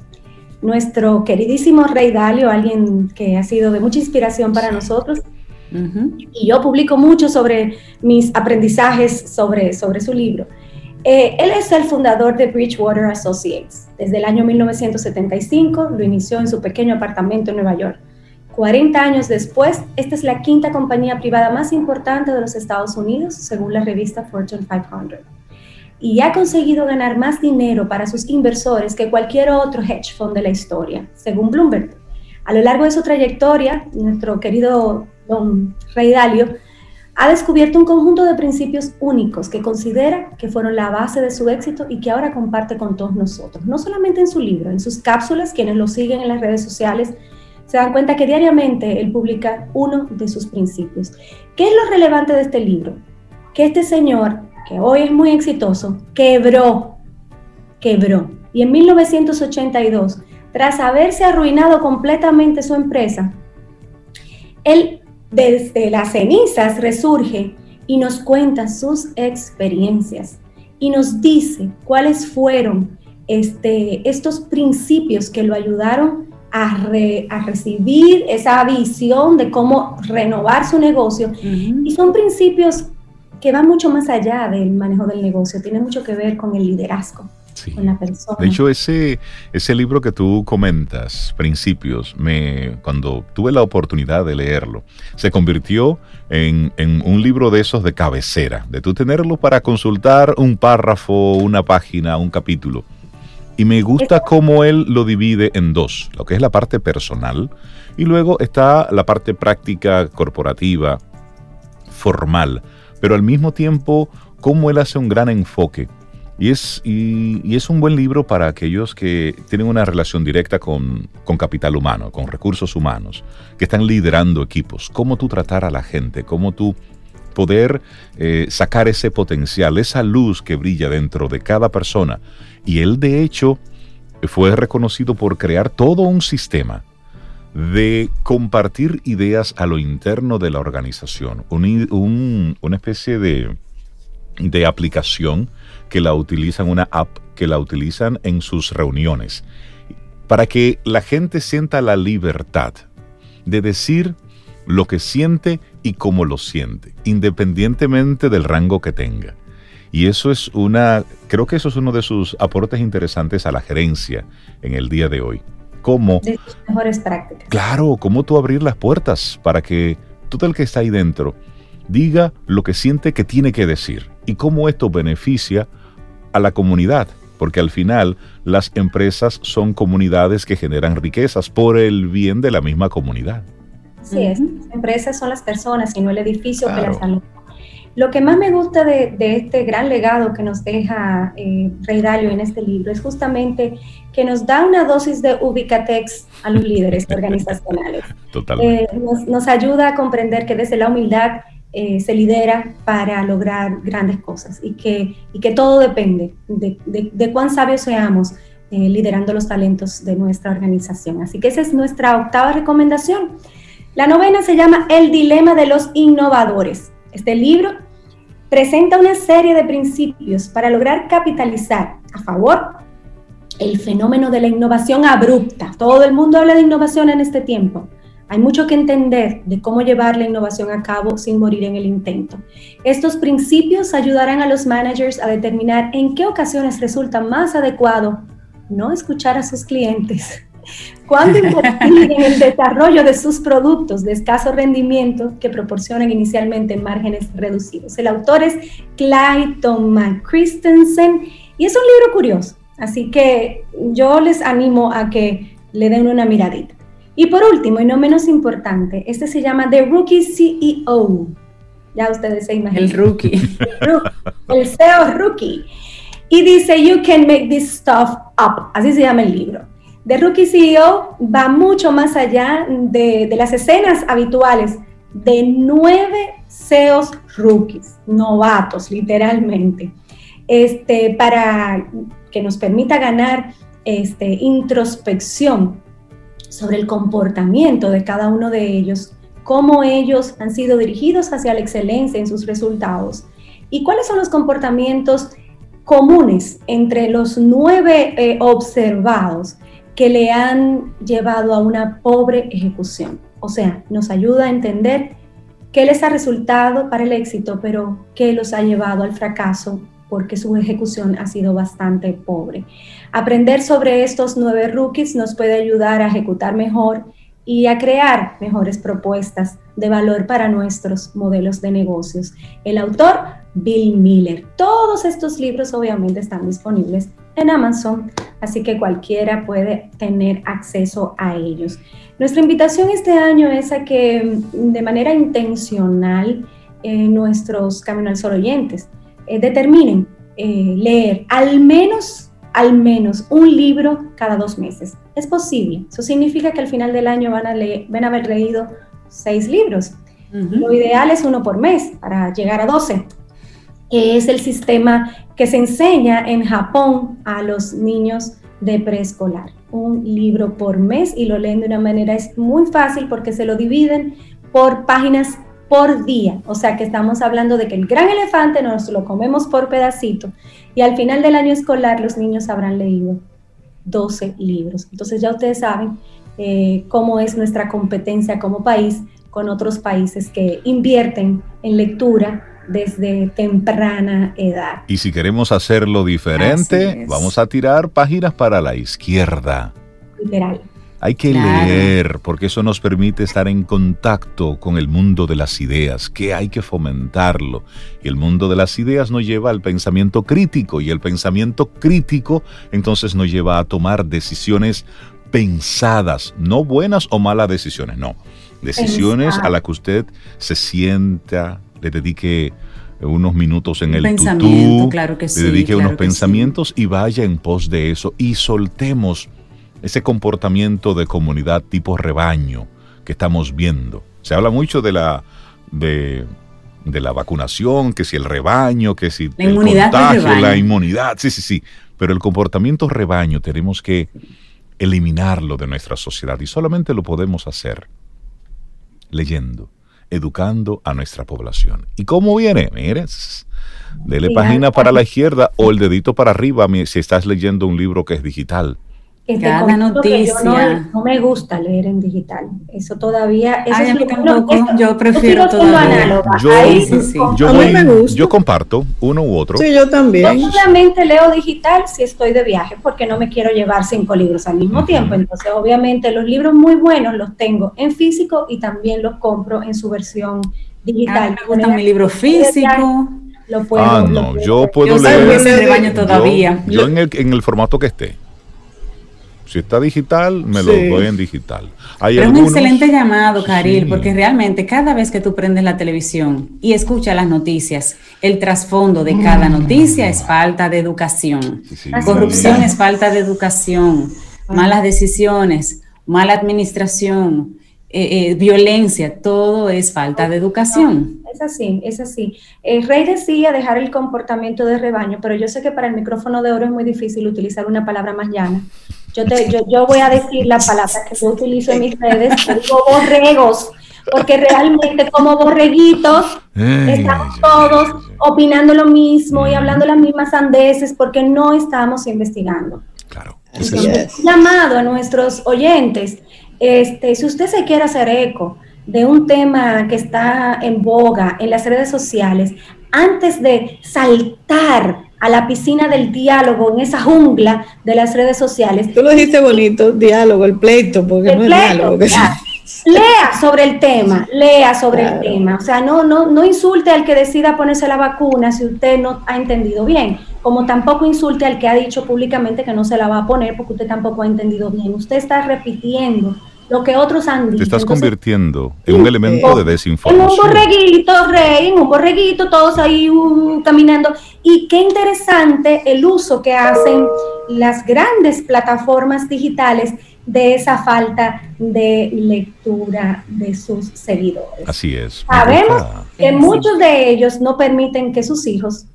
Nuestro queridísimo Rey Dalio, alguien que ha sido de mucha inspiración para nosotros, y yo publico mucho sobre mis aprendizajes sobre, sobre su libro. Eh, él es el fundador de Bridgewater Associates. Desde el año 1975 lo inició en su pequeño apartamento en Nueva York. 40 años después, esta es la quinta compañía privada más importante de los Estados Unidos, según la revista Fortune 500. Y ha conseguido ganar más dinero para sus inversores que cualquier otro hedge fund de la historia, según Bloomberg. A lo largo de su trayectoria, nuestro querido don Rey Dalio ha descubierto un conjunto de principios únicos que considera que fueron la base de su éxito y que ahora comparte con todos nosotros. No solamente en su libro, en sus cápsulas, quienes lo siguen en las redes sociales se dan cuenta que diariamente él publica uno de sus principios. ¿Qué es lo relevante de este libro? Que este señor, que hoy es muy exitoso, quebró, quebró. Y en 1982, tras haberse arruinado completamente su empresa, él desde las cenizas resurge y nos cuenta sus experiencias y nos dice cuáles fueron este, estos principios que lo ayudaron a, recibir esa visión de cómo renovar su negocio. Y son principios que van mucho más allá del manejo del negocio, tienen mucho que ver con el liderazgo. De hecho, ese, ese libro que tú comentas, Principios, me, cuando tuve la oportunidad de leerlo, se convirtió en, un libro de esos de cabecera, de tú tenerlo para consultar un párrafo, una página, un capítulo. Y me gusta cómo él lo divide en dos, lo que es la parte personal y luego está la parte práctica, corporativa, formal, pero al mismo tiempo cómo él hace un gran enfoque y es, y, es un buen libro para aquellos que tienen una relación directa con, capital humano, con recursos humanos, que están liderando equipos. Cómo tú tratar a la gente, cómo tú poder eh, sacar ese potencial, esa luz que brilla dentro de cada persona. Y él, de hecho, fue reconocido por crear todo un sistema de compartir ideas a lo interno de la organización, una especie de, de aplicación que la utilizan, una app que la utilizan en sus reuniones, para que la gente sienta la libertad de decir lo que siente y cómo lo siente, independientemente del rango que tenga. Y eso es una, creo que eso es uno de sus aportes interesantes a la gerencia en el día de hoy. Cómo, de sus mejores prácticas. Claro, cómo tú abrir las puertas para que todo el que está ahí dentro diga lo que siente que tiene que decir y cómo esto beneficia a la comunidad, porque al final las empresas son comunidades que generan riquezas por el bien de la misma comunidad. Sí, es. Las empresas son las personas y no el edificio que las salud. Lo que más me gusta de, este gran legado que nos deja eh, Rey Dalio en este libro es justamente que nos da una dosis de ubicatex a los líderes organizacionales. Totalmente. Eh, nos, nos, ayuda a comprender que desde la humildad eh, se lidera para lograr grandes cosas y que, y que todo depende de, de, cuán sabios seamos eh, liderando los talentos de nuestra organización. Así que esa es nuestra octava recomendación. La novena se llama El dilema de los innovadores. Este libro presenta una serie de principios para lograr capitalizar a favor el fenómeno de la innovación abrupta. Todo el mundo habla de innovación en este tiempo hay mucho que entender de cómo llevar la innovación a cabo sin morir en el intento. Estos principios ayudarán a los managers a determinar en qué ocasiones resulta más adecuado no escuchar a sus clientes, cuándo invertir en el desarrollo de sus productos de escaso rendimiento que proporcionan inicialmente márgenes reducidos. El autor es Clayton McChristensen y es un libro curioso, así que yo les animo a que le den una miradita. Y por último, y no menos importante, este se llama The Rookie CEO. Ya ustedes se imaginan. El rookie. El, CEO rookie. Y dice, You can make this stuff up. Así se llama el libro. The Rookie CEO va mucho más allá de, de las escenas habituales de nueve CEOs rookies, novatos literalmente, este, para que nos permita ganar este, introspección sobre el comportamiento de cada uno de ellos, cómo ellos han sido dirigidos hacia la excelencia en sus resultados y cuáles son los comportamientos comunes entre los nueve eh, observados que le han llevado a una pobre ejecución. O sea, nos ayuda a entender qué les ha resultado para el éxito, pero qué los ha llevado al fracaso porque su ejecución ha sido bastante pobre. Aprender sobre estos nueve rookies nos puede ayudar a ejecutar mejor y a crear mejores propuestas de valor para nuestros modelos de negocios. El autor, Bill Miller. Todos estos libros obviamente están disponibles en Amazon, así que cualquiera puede tener acceso a ellos. Nuestra invitación este año es a que de manera intencional eh, nuestros Camino al Sol oyentes eh, determinen eh, leer al menos, al menos un libro cada dos meses. Es posible. Eso significa que al final del año van a, leer, van a haber leído seis libros. Lo ideal es uno por mes para llegar a 12. Es el sistema que se enseña en Japón a los niños de preescolar. Un libro por mes y lo leen de una manera es muy fácil porque se lo dividen por páginas por día. O sea que estamos hablando de que el gran elefante nos lo comemos por pedacito y al final del año escolar los niños habrán leído 12 libros. Entonces ya ustedes saben eh, cómo es nuestra competencia como país con otros países que invierten en lectura desde temprana edad. Y si queremos hacerlo diferente, vamos a tirar páginas para la izquierda. Literal. Hay que leer porque eso nos permite estar en contacto con el mundo de las ideas, que hay que fomentarlo. Y el mundo de las ideas nos lleva al pensamiento crítico y el pensamiento crítico entonces nos lleva a tomar decisiones pensadas, no buenas o malas decisiones, no. Decisiones a las que usted se sienta, le dedique unos minutos en el tutú, claro que le dedique unos pensamientos y vaya en pos de eso y soltemos ese comportamiento de comunidad tipo rebaño que estamos viendo. Se habla mucho de la, de, la vacunación, que si el rebaño, que si la el contagio, la inmunidad, sí, sí, sí. Pero el comportamiento rebaño tenemos que eliminarlo de nuestra sociedad y solamente lo podemos hacer leyendo, educando a nuestra población. ¿Y cómo viene? Mire, dele página para la izquierda o el dedito para arriba si estás leyendo un libro que es digital. Cada noticia. no, me gusta leer en digital. Eso todavía. Eso es yo prefiero todavía. Yo, yo, comparto uno u otro. Sí, yo también. Yo solamente leo digital si estoy de viaje, porque no me quiero llevar cinco libros al mismo tiempo. Entonces, obviamente, los libros muy buenos los tengo en físico y también los compro en su versión digital. Ah, me gusta mi libro físico. Lo puedo, ah, no, yo puedo leer. todavía. Yo, en, el, en el formato que esté. Si está digital, me lo doy en digital. Hay Pero es un excelente llamado, Karil, porque realmente cada vez que tú prendes la televisión y escuchas las noticias, el trasfondo de cada mm. noticia es falta de educación. Corrupción es falta de educación. Malas decisiones, mala administración, eh, eh, violencia, todo es falta de educación. Es así, es así. El rey decía dejar el comportamiento de rebaño, pero yo sé que para el micrófono de oro es muy difícil utilizar una palabra más llana. Yo, te, yo, yo voy a decir la palabra que yo utilizo en mis redes, digo borregos, porque realmente como borreguitos estamos todos opinando lo mismo y hablando las mismas sandeces porque no estamos investigando. Claro. llamado a nuestros oyentes este, si usted se quiere hacer eco de un tema que está en boga en las redes sociales, antes de saltar a la piscina del diálogo en esa jungla de las redes sociales. Tú lo dijiste bonito, diálogo, el pleito, porque no es diálogo. Lea sobre el tema, lea sobre el tema. O sea, no, no, no insulte al que decida ponerse la vacuna si usted no ha entendido bien, como tampoco insulte al que ha dicho públicamente que no se la va a poner porque usted tampoco ha entendido bien. Usted está repitiendo lo que otros han dicho. Te estás convirtiendo en un elemento de desinformación. En un borreguito, rey, en un borreguito, todos ahí uh, caminando. Y qué interesante el uso que hacen las grandes plataformas digitales de esa falta de lectura de sus seguidores. Así es. Sabemos que muchos de ellos no permiten que sus hijos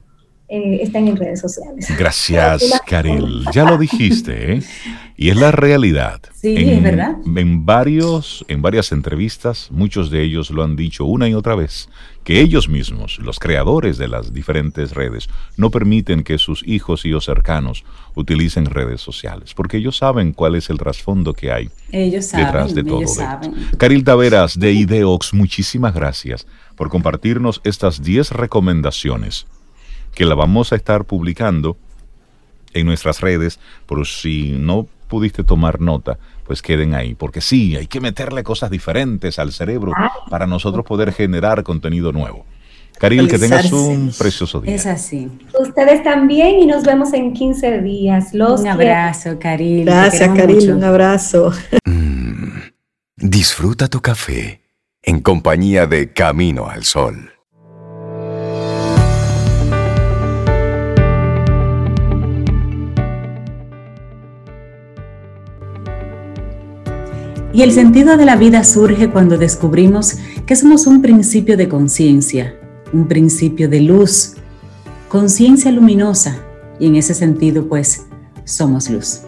eh, estén en redes sociales. Gracias, Karil. Ya lo dijiste, ¿eh? Y es la realidad. Sí, es verdad. En, varios, en varias entrevistas, muchos de ellos lo han dicho una y otra vez, que ellos mismos, los creadores de las diferentes redes, no permiten que sus hijos y o cercanos utilicen redes sociales, porque ellos saben cuál es el trasfondo que hay ellos detrás de todo. Ellos saben. Caril Taveras, de Ideox, muchísimas gracias por compartirnos estas 10 recomendaciones que la vamos a estar publicando en nuestras redes, por si no pudiste tomar nota, pues queden ahí, porque sí, hay que meterle cosas diferentes al cerebro para nosotros poder generar contenido nuevo. Karil, que tengas un precioso día. Es así. Ustedes también y nos vemos en 15 días. Los un abrazo, Karil. Gracias, Karil, un abrazo. Mm, disfruta tu café en compañía de Camino al Sol. Y el sentido de la vida surge cuando descubrimos que somos un principio de conciencia, un principio de luz, conciencia luminosa, y en ese sentido pues somos luz.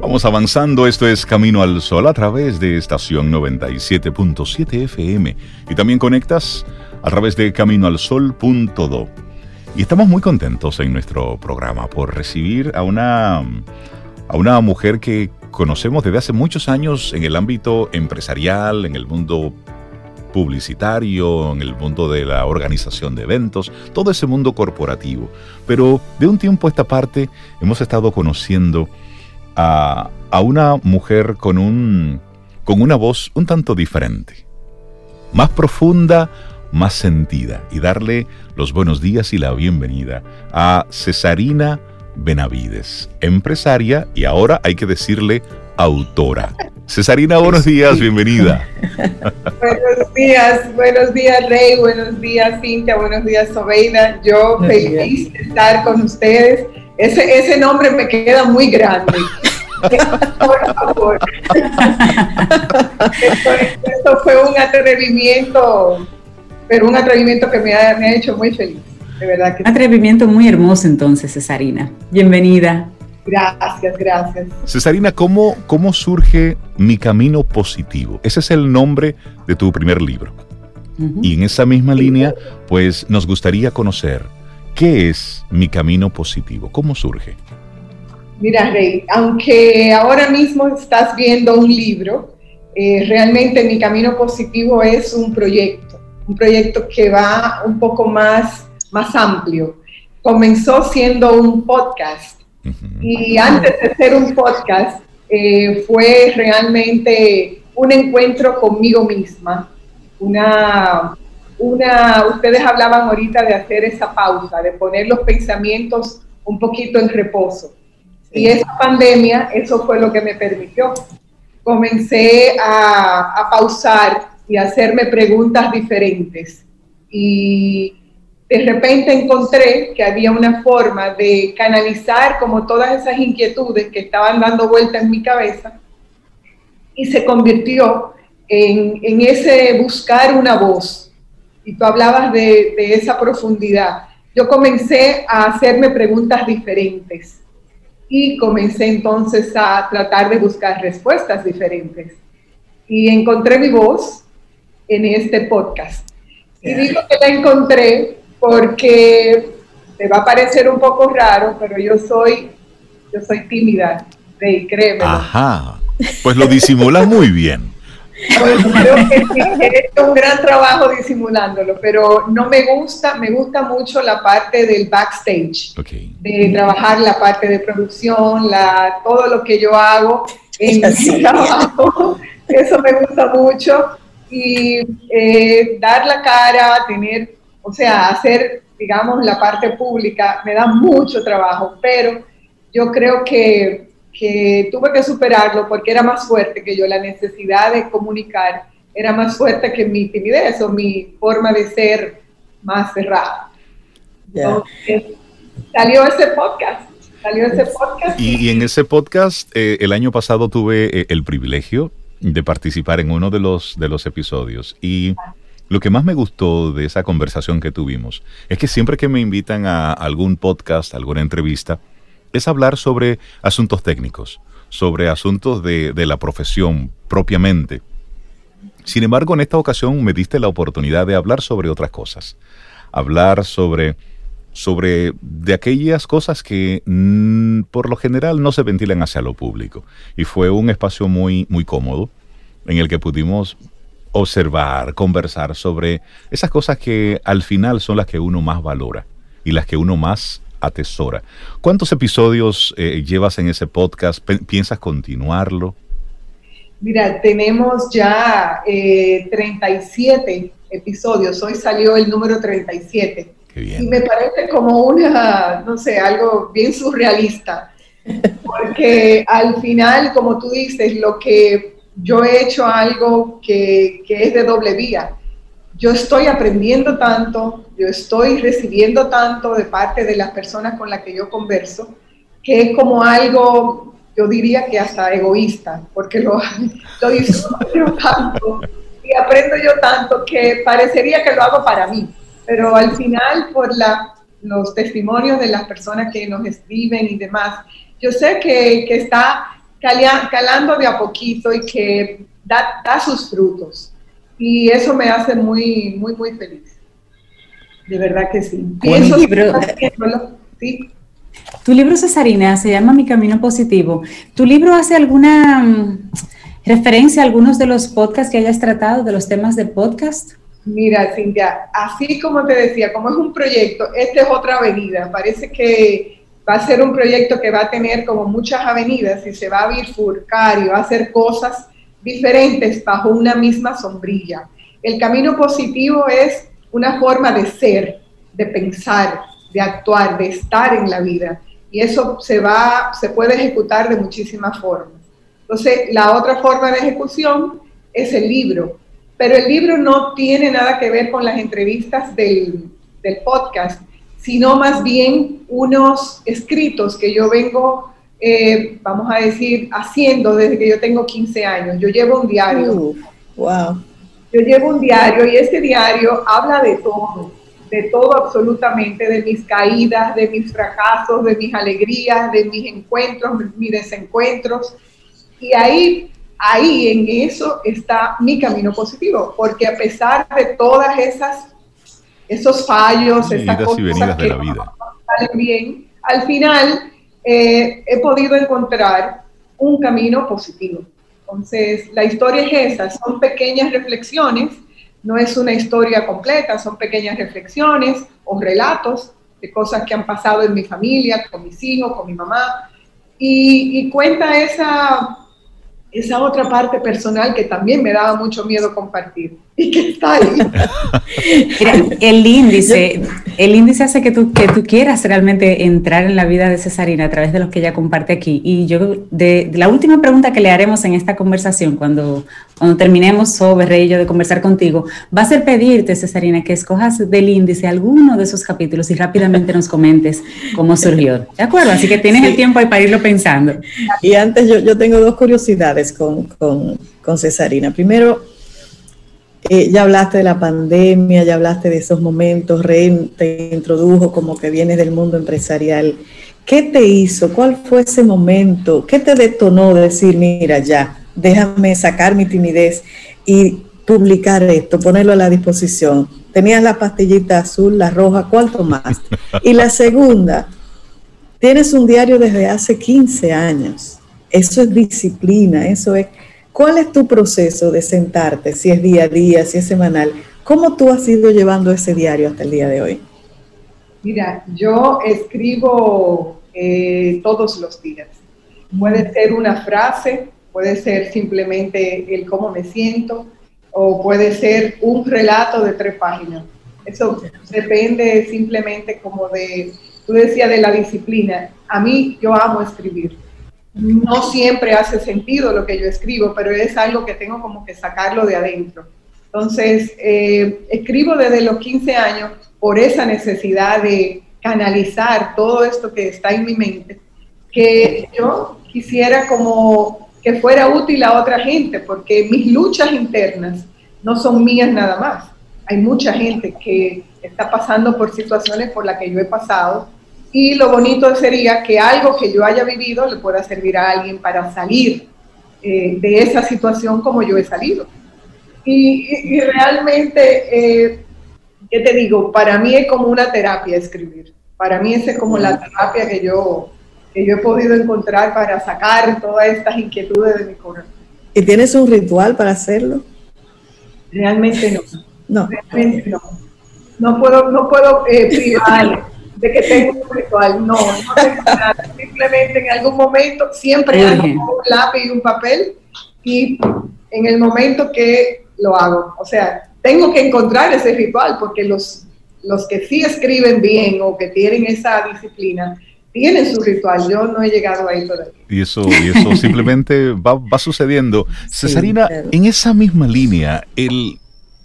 Vamos avanzando, esto es Camino al Sol a través de estación 97.7 FM y también conectas a través de caminoalsol.do. Y estamos muy contentos en nuestro programa por recibir a una, a una mujer que conocemos desde hace muchos años en el ámbito empresarial, en el mundo publicitario, en el mundo de la organización de eventos, todo ese mundo corporativo. Pero de un tiempo a esta parte hemos estado conociendo a, una mujer con, un, con una voz un tanto diferente, más profunda, más sentida, y darle los buenos días y la bienvenida a Cesarina Benavides, empresaria y ahora hay que decirle autora. Cesarina, buenos días, bienvenida. buenos días, buenos días Rey, buenos días Cintia, buenos días Sobeida. Yo feliz de estar con ustedes. Ese, ese nombre me queda muy grande. Por favor. esto, fue un atrevimiento, pero un atrevimiento que me ha, me ha hecho muy feliz. De verdad que Atrevimiento muy hermoso entonces, Cesarina. Bienvenida. Gracias, gracias. Cesarina, ¿cómo, ¿cómo surge Mi Camino Positivo? Ese es el nombre de tu primer libro. Y en esa misma línea, pues nos gustaría conocer qué es Mi Camino Positivo, cómo surge. Mira, Rey, aunque ahora mismo estás viendo un libro, eh, realmente Mi Camino Positivo es un proyecto, un proyecto que va un poco más más amplio. Comenzó siendo un podcast y antes de ser un podcast eh, fue realmente un encuentro conmigo misma, una, una, ustedes hablaban ahorita de hacer esa pausa, de poner los pensamientos un poquito en reposo. Y esa pandemia, eso fue lo que me permitió. Comencé a, a pausar y hacerme preguntas diferentes. Y de repente encontré que había una forma de canalizar como todas esas inquietudes que estaban dando vuelta en mi cabeza y se convirtió en, ese buscar una voz. Y tú hablabas de, de esa profundidad. Yo comencé a hacerme preguntas diferentes y comencé entonces a tratar de buscar respuestas diferentes. Y encontré mi voz en este podcast. Y digo que la encontré porque te va a parecer un poco raro, pero yo soy, yo soy tímida, Rey, créeme. Ajá, pues lo disimulas muy bien. Pues creo que sí, he hecho un gran trabajo disimulándolo, pero no me gusta, me gusta mucho la parte del backstage, de trabajar la parte de producción, la, todo lo que yo hago en mi trabajo, eso me gusta mucho, y eh, dar la cara, tener o sea, hacer, digamos, la parte pública me da mucho trabajo, pero yo creo que, que tuve que superarlo porque era más fuerte que yo, la necesidad de comunicar era más fuerte que mi timidez o mi forma de ser más cerrada. salió ese podcast. Salió ese podcast. Y, en ese podcast, eh, el año pasado tuve eh, el privilegio de participar en uno de los, de los episodios. Y lo que más me gustó de esa conversación que tuvimos es que siempre que me invitan a algún podcast, alguna entrevista, es hablar sobre asuntos técnicos, sobre asuntos de, de la profesión propiamente. Sin embargo, en esta ocasión me diste la oportunidad de hablar sobre otras cosas. Hablar sobre, sobre de aquellas cosas que mm, por lo general no se ventilan hacia lo público. Y fue un espacio muy, muy cómodo en el que pudimos observar, conversar sobre esas cosas que al final son las que uno más valora y las que uno más atesora. ¿Cuántos episodios eh, llevas en ese podcast? ¿Piensas continuarlo? Mira, tenemos ya 37 eh, episodios. Hoy salió el número 37. Y me parece como una, no sé, algo bien surrealista. Porque al final, como tú dices, lo que yo he hecho algo que, es de doble vía. Yo estoy aprendiendo tanto, yo estoy recibiendo tanto de parte de las personas con las que yo converso, que es como algo yo diría que hasta egoísta, porque lo, lo disfruto tanto y aprendo yo tanto que parecería que lo hago para mí, pero al final por los testimonios de las personas que nos escriben y demás, yo sé que está calando de a poquito y que da, da sus frutos. Y eso me hace muy, muy, muy feliz. De verdad que sí. Pienso ¿sí? Tu libro, Cesarina, se llama Mi Camino Positivo. ¿Tu libro hace alguna mm, referencia a algunos de los podcasts que hayas tratado, de los temas de podcast? Mira, Cintia, así como te decía, como es un proyecto, esta es otra avenida. Parece que va a ser un proyecto que va a tener como muchas avenidas y se va a bifurcar y va a hacer cosas diferentes bajo una misma sombrilla. El camino positivo es una forma de ser, de pensar, de actuar, de estar en la vida. Y eso se va, se puede ejecutar de muchísimas formas. Entonces, la otra forma de ejecución es el libro. Pero el libro no tiene nada que ver con las entrevistas del, del podcast, sino más bien unos escritos que yo vengo, eh, vamos a decir, haciendo desde que yo tengo 15 años. Yo llevo un diario. wow. Yo llevo un diario y este diario habla de todo de todo absolutamente, de mis caídas, de mis fracasos, de mis alegrías, de mis encuentros, mis desencuentros. Y ahí, ahí en eso está mi camino positivo, porque a pesar de todas esas esos fallos, esas cosas que no salen bien, al final eh, he podido encontrar un camino positivo. Entonces, la historia es esa, son pequeñas reflexiones no es una historia completa, son pequeñas reflexiones o relatos de cosas que han pasado en mi familia, con mis hijos, con mi mamá, y, y cuenta esa, esa otra parte personal que también me daba mucho miedo compartir y que está ahí. el índice, el índice hace que tú, que tú quieras realmente entrar en la vida de Cesarina a través de lo que ella comparte aquí. Y yo, de, la última pregunta que le haremos en esta conversación, cuando, cuando terminemos sobre Rey yo de conversar contigo, va a ser pedirte, Cesarina, que escojas del índice alguno de esos capítulos y rápidamente nos comentes cómo surgió. ¿De acuerdo? Así que tienes el tiempo ahí para irlo pensando. Y antes yo, yo tengo dos curiosidades con, con, con Cesarina. Primero, eh, ya hablaste de la pandemia, ya hablaste de esos momentos, Rey te introdujo como que vienes del mundo empresarial. ¿Qué te hizo? ¿Cuál fue ese momento? ¿Qué te detonó decir, mira, ya, déjame sacar mi timidez y publicar esto, ponerlo a la disposición? Tenías la pastillita azul, la roja, ¿cuál tomaste? Y la segunda, tienes un diario desde hace 15 años. Eso es disciplina, eso es ¿Cuál es tu proceso de sentarte, si es día a día, si es semanal? ¿Cómo tú has ido llevando ese diario hasta el día de hoy? Mira, yo escribo eh, todos los días. Puede ser una frase, puede ser simplemente el cómo me siento, o puede ser un relato de tres páginas. Eso depende simplemente como de, tú decías de la disciplina. A mí yo amo escribir no siempre hace sentido lo que yo escribo, pero es algo que tengo como que sacarlo de adentro. Entonces, eh, escribo desde los 15 años por esa necesidad de canalizar todo esto que está en mi mente, que yo quisiera como que fuera útil a otra gente, porque mis luchas internas no son mías nada más. Hay mucha gente que está pasando por situaciones por las que yo he pasado y lo bonito sería que algo que yo haya vivido le pueda servir a alguien para salir eh, de esa situación como yo he salido. Y, realmente, eh, ¿qué te digo? Para mí es como una terapia escribir. Para mí esa es como la terapia que yo, que yo he podido encontrar para sacar todas estas inquietudes de mi corazón. ¿Y tienes un ritual para hacerlo? Realmente no. No. Realmente no. No puedo, no puedo eh, privar de que tengo un ritual. No, no tengo nada. Simplemente en algún momento siempre hay un lápiz y un papel y en el momento que lo hago. O sea, tengo que encontrar ese ritual porque los, los que sí escriben bien o que tienen esa disciplina tienen su ritual. Yo no he llegado ahí todavía. Y eso, y eso simplemente va, va sucediendo. Cesarina, en esa misma línea, el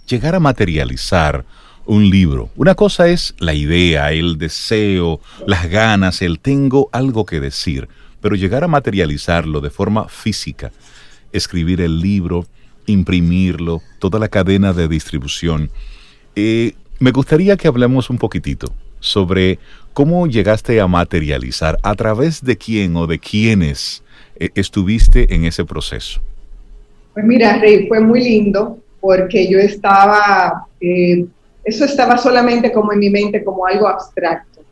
llegar a materializar un libro. Una cosa es la idea, el deseo, las ganas, el tengo algo que decir, pero llegar a materializarlo de forma física, escribir el libro, imprimirlo, toda la cadena de distribución. Eh, me gustaría que hablemos un poquitito sobre cómo llegaste a materializar, a través de quién o de quiénes eh, estuviste en ese proceso. Pues mira, Rey, fue muy lindo porque yo estaba eh, eso estaba solamente como en mi mente, como algo abstracto.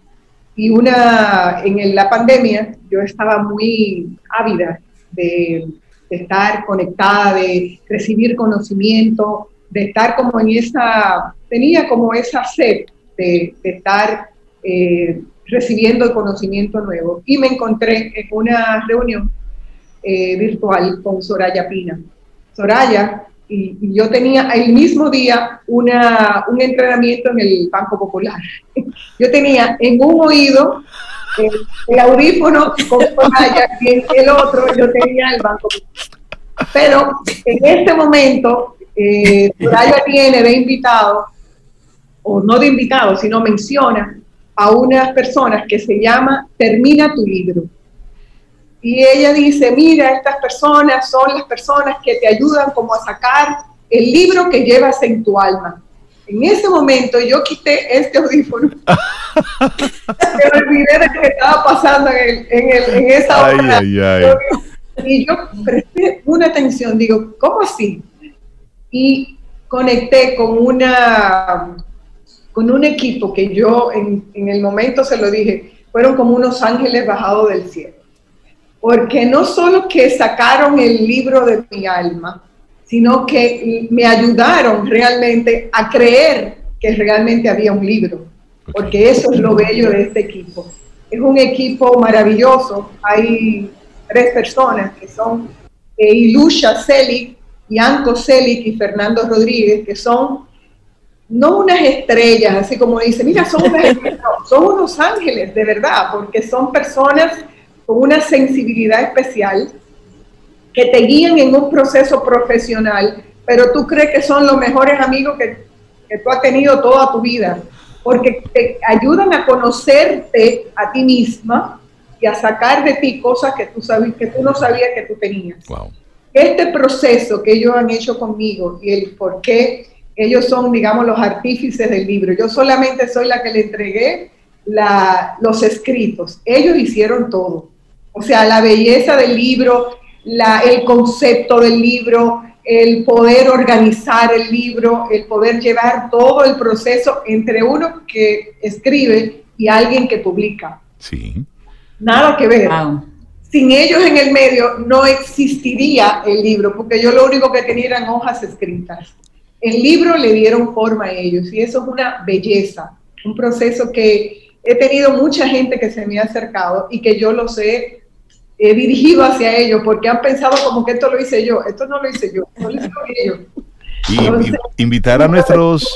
Y una, en la pandemia yo estaba muy ávida de, estar conectada, de recibir conocimiento, de estar como en esa, tenía como esa sed de, estar eh, recibiendo conocimiento nuevo. Y me encontré en una reunión eh, virtual con Soraya Pina. Soraya y, yo tenía el mismo día una, un entrenamiento en el Banco Popular. Yo tenía en un oído el, audífono con y en el otro yo tenía el Banco Popular. Pero en este momento, eh, tiene de invitado, o no de invitado, sino menciona a unas personas que se llama Termina tu libro y ella dice, mira, estas personas son las personas que te ayudan como a sacar el libro que llevas en tu alma. En ese momento yo quité este audífono. Me olvidé de lo que estaba pasando en, en, esa hora. Y yo presté una atención, digo, ¿cómo así? Y conecté con una con un equipo que yo en, en el momento se lo dije, fueron como unos ángeles bajados del cielo porque no solo que sacaron el libro de mi alma, sino que me ayudaron realmente a creer que realmente había un libro, porque eso es lo bello de este equipo. Es un equipo maravilloso, hay tres personas que son eh, Ilusha Selig, Yanko Selig y Fernando Rodríguez, que son no unas estrellas, así como dice, mira, son, son unos ángeles, de verdad, porque son personas con una sensibilidad especial, que te guían en un proceso profesional, pero tú crees que son los mejores amigos que, que tú has tenido toda tu vida, porque te ayudan a conocerte a ti misma y a sacar de ti cosas que tú, sabías, que tú no sabías que tú tenías. Este proceso que ellos han hecho conmigo y el por qué ellos son, digamos, los artífices del libro. Yo solamente soy la que le entregué la, los escritos. Ellos hicieron todo. O sea, la belleza del libro, la, el concepto del libro, el poder organizar el libro, el poder llevar todo el proceso entre uno que escribe y alguien que publica. Sí. Nada que ver. Sin ellos en el medio no existiría el libro, porque yo lo único que tenía eran hojas escritas. El libro le dieron forma a ellos y eso es una belleza, un proceso que he tenido mucha gente que se me ha acercado y que yo lo sé he dirigido hacia ellos porque han pensado como que esto lo hice yo, esto no lo hice yo, no lo hice ellos. Y invitar a nuestros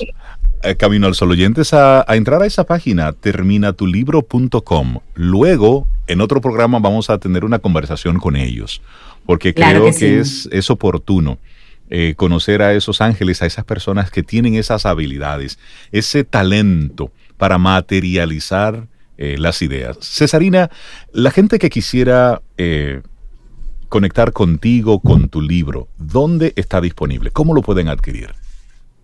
eh, Camino al Sol oyentes a, entrar a esa página, terminatulibro.com. Luego en otro programa vamos a tener una conversación con ellos, porque creo que, es, es oportuno. Eh, conocer a esos ángeles, a esas personas que tienen esas habilidades, ese talento para materializar eh, las ideas. Cesarina, la gente que quisiera eh, conectar contigo, con tu libro, ¿dónde está disponible? ¿Cómo lo pueden adquirir?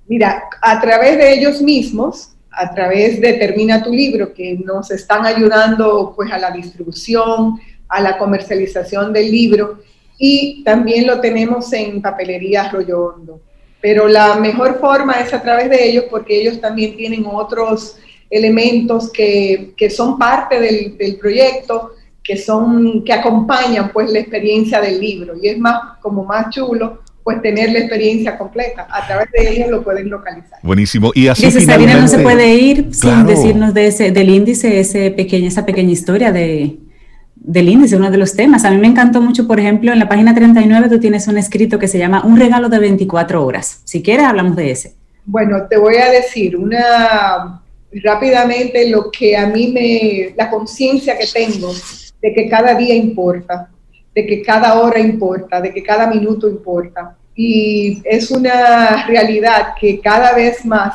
Mira, a través de ellos mismos, a través de Termina tu libro, que nos están ayudando pues a la distribución, a la comercialización del libro, y también lo tenemos en papelería Arroyo Hondo. Pero la mejor forma es a través de ellos porque ellos también tienen otros elementos que, que son parte del, del, proyecto, que, son, que acompañan pues la experiencia del libro. Y es más, como más chulo pues tener la experiencia completa. A través de ellos lo pueden localizar. Buenísimo. Y así Dice, Sabina no se puede ir sin decirnos de ese, del índice, ese pequeña, esa pequeña historia de, del índice, uno de los temas. A mí me encantó mucho, por ejemplo, en la página 39 tú tienes un escrito que se llama Un regalo de 24 horas. Si quieres, hablamos de ese. Bueno, te voy a decir una rápidamente lo que a mí me, la conciencia que tengo de que cada día importa de que cada hora importa, de que cada minuto importa. Y es una realidad que cada vez más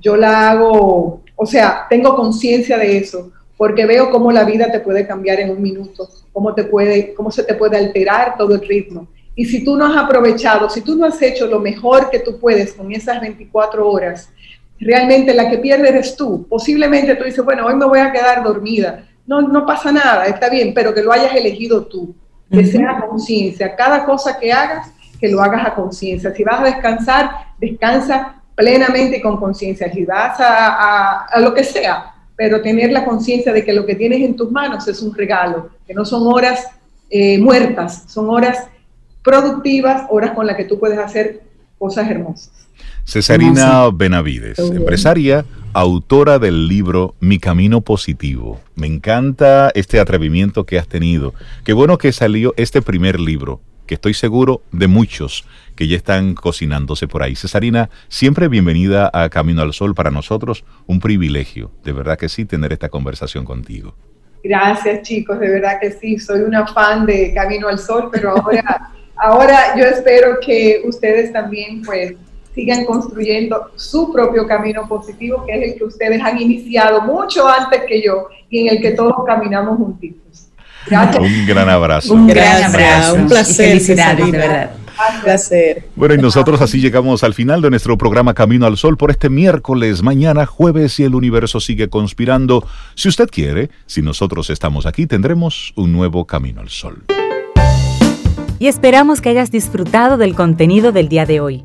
yo la hago, o sea, tengo conciencia de eso, porque veo cómo la vida te puede cambiar en un minuto, cómo, te puede, cómo se te puede alterar todo el ritmo. Y si tú no has aprovechado, si tú no has hecho lo mejor que tú puedes con esas 24 horas, realmente la que pierde eres tú. Posiblemente tú dices, bueno, hoy me voy a quedar dormida. No, no pasa nada, está bien, pero que lo hayas elegido tú que sea conciencia. Cada cosa que hagas, que lo hagas a conciencia. Si vas a descansar, descansa plenamente con conciencia. Si vas a, a, lo que sea, pero tener la conciencia de que lo que tienes en tus manos es un regalo, que no son horas eh, muertas, son horas productivas, horas con las que tú puedes hacer cosas hermosas. Cesarina Benavides, empresaria, autora del libro Mi Camino Positivo. Me encanta este atrevimiento que has tenido. Qué bueno que salió este primer libro, que estoy seguro de muchos que ya están cocinándose por ahí. Cesarina, siempre bienvenida a Camino al Sol para nosotros. Un privilegio, de verdad que sí, tener esta conversación contigo. Gracias chicos, de verdad que sí, soy una fan de Camino al Sol, pero ahora, ahora yo espero que ustedes también pues sigan construyendo su propio camino positivo, que es el que ustedes han iniciado mucho antes que yo y en el que todos caminamos juntitos. Gracias. Un gran abrazo. Un gran abrazo. Un placer. felicidades, de verdad. Un placer. Bueno, y nosotros así llegamos al final de nuestro programa Camino al Sol por este miércoles, mañana jueves y el universo sigue conspirando. Si usted quiere, si nosotros estamos aquí, tendremos un nuevo Camino al Sol. Y esperamos que hayas disfrutado del contenido del día de hoy.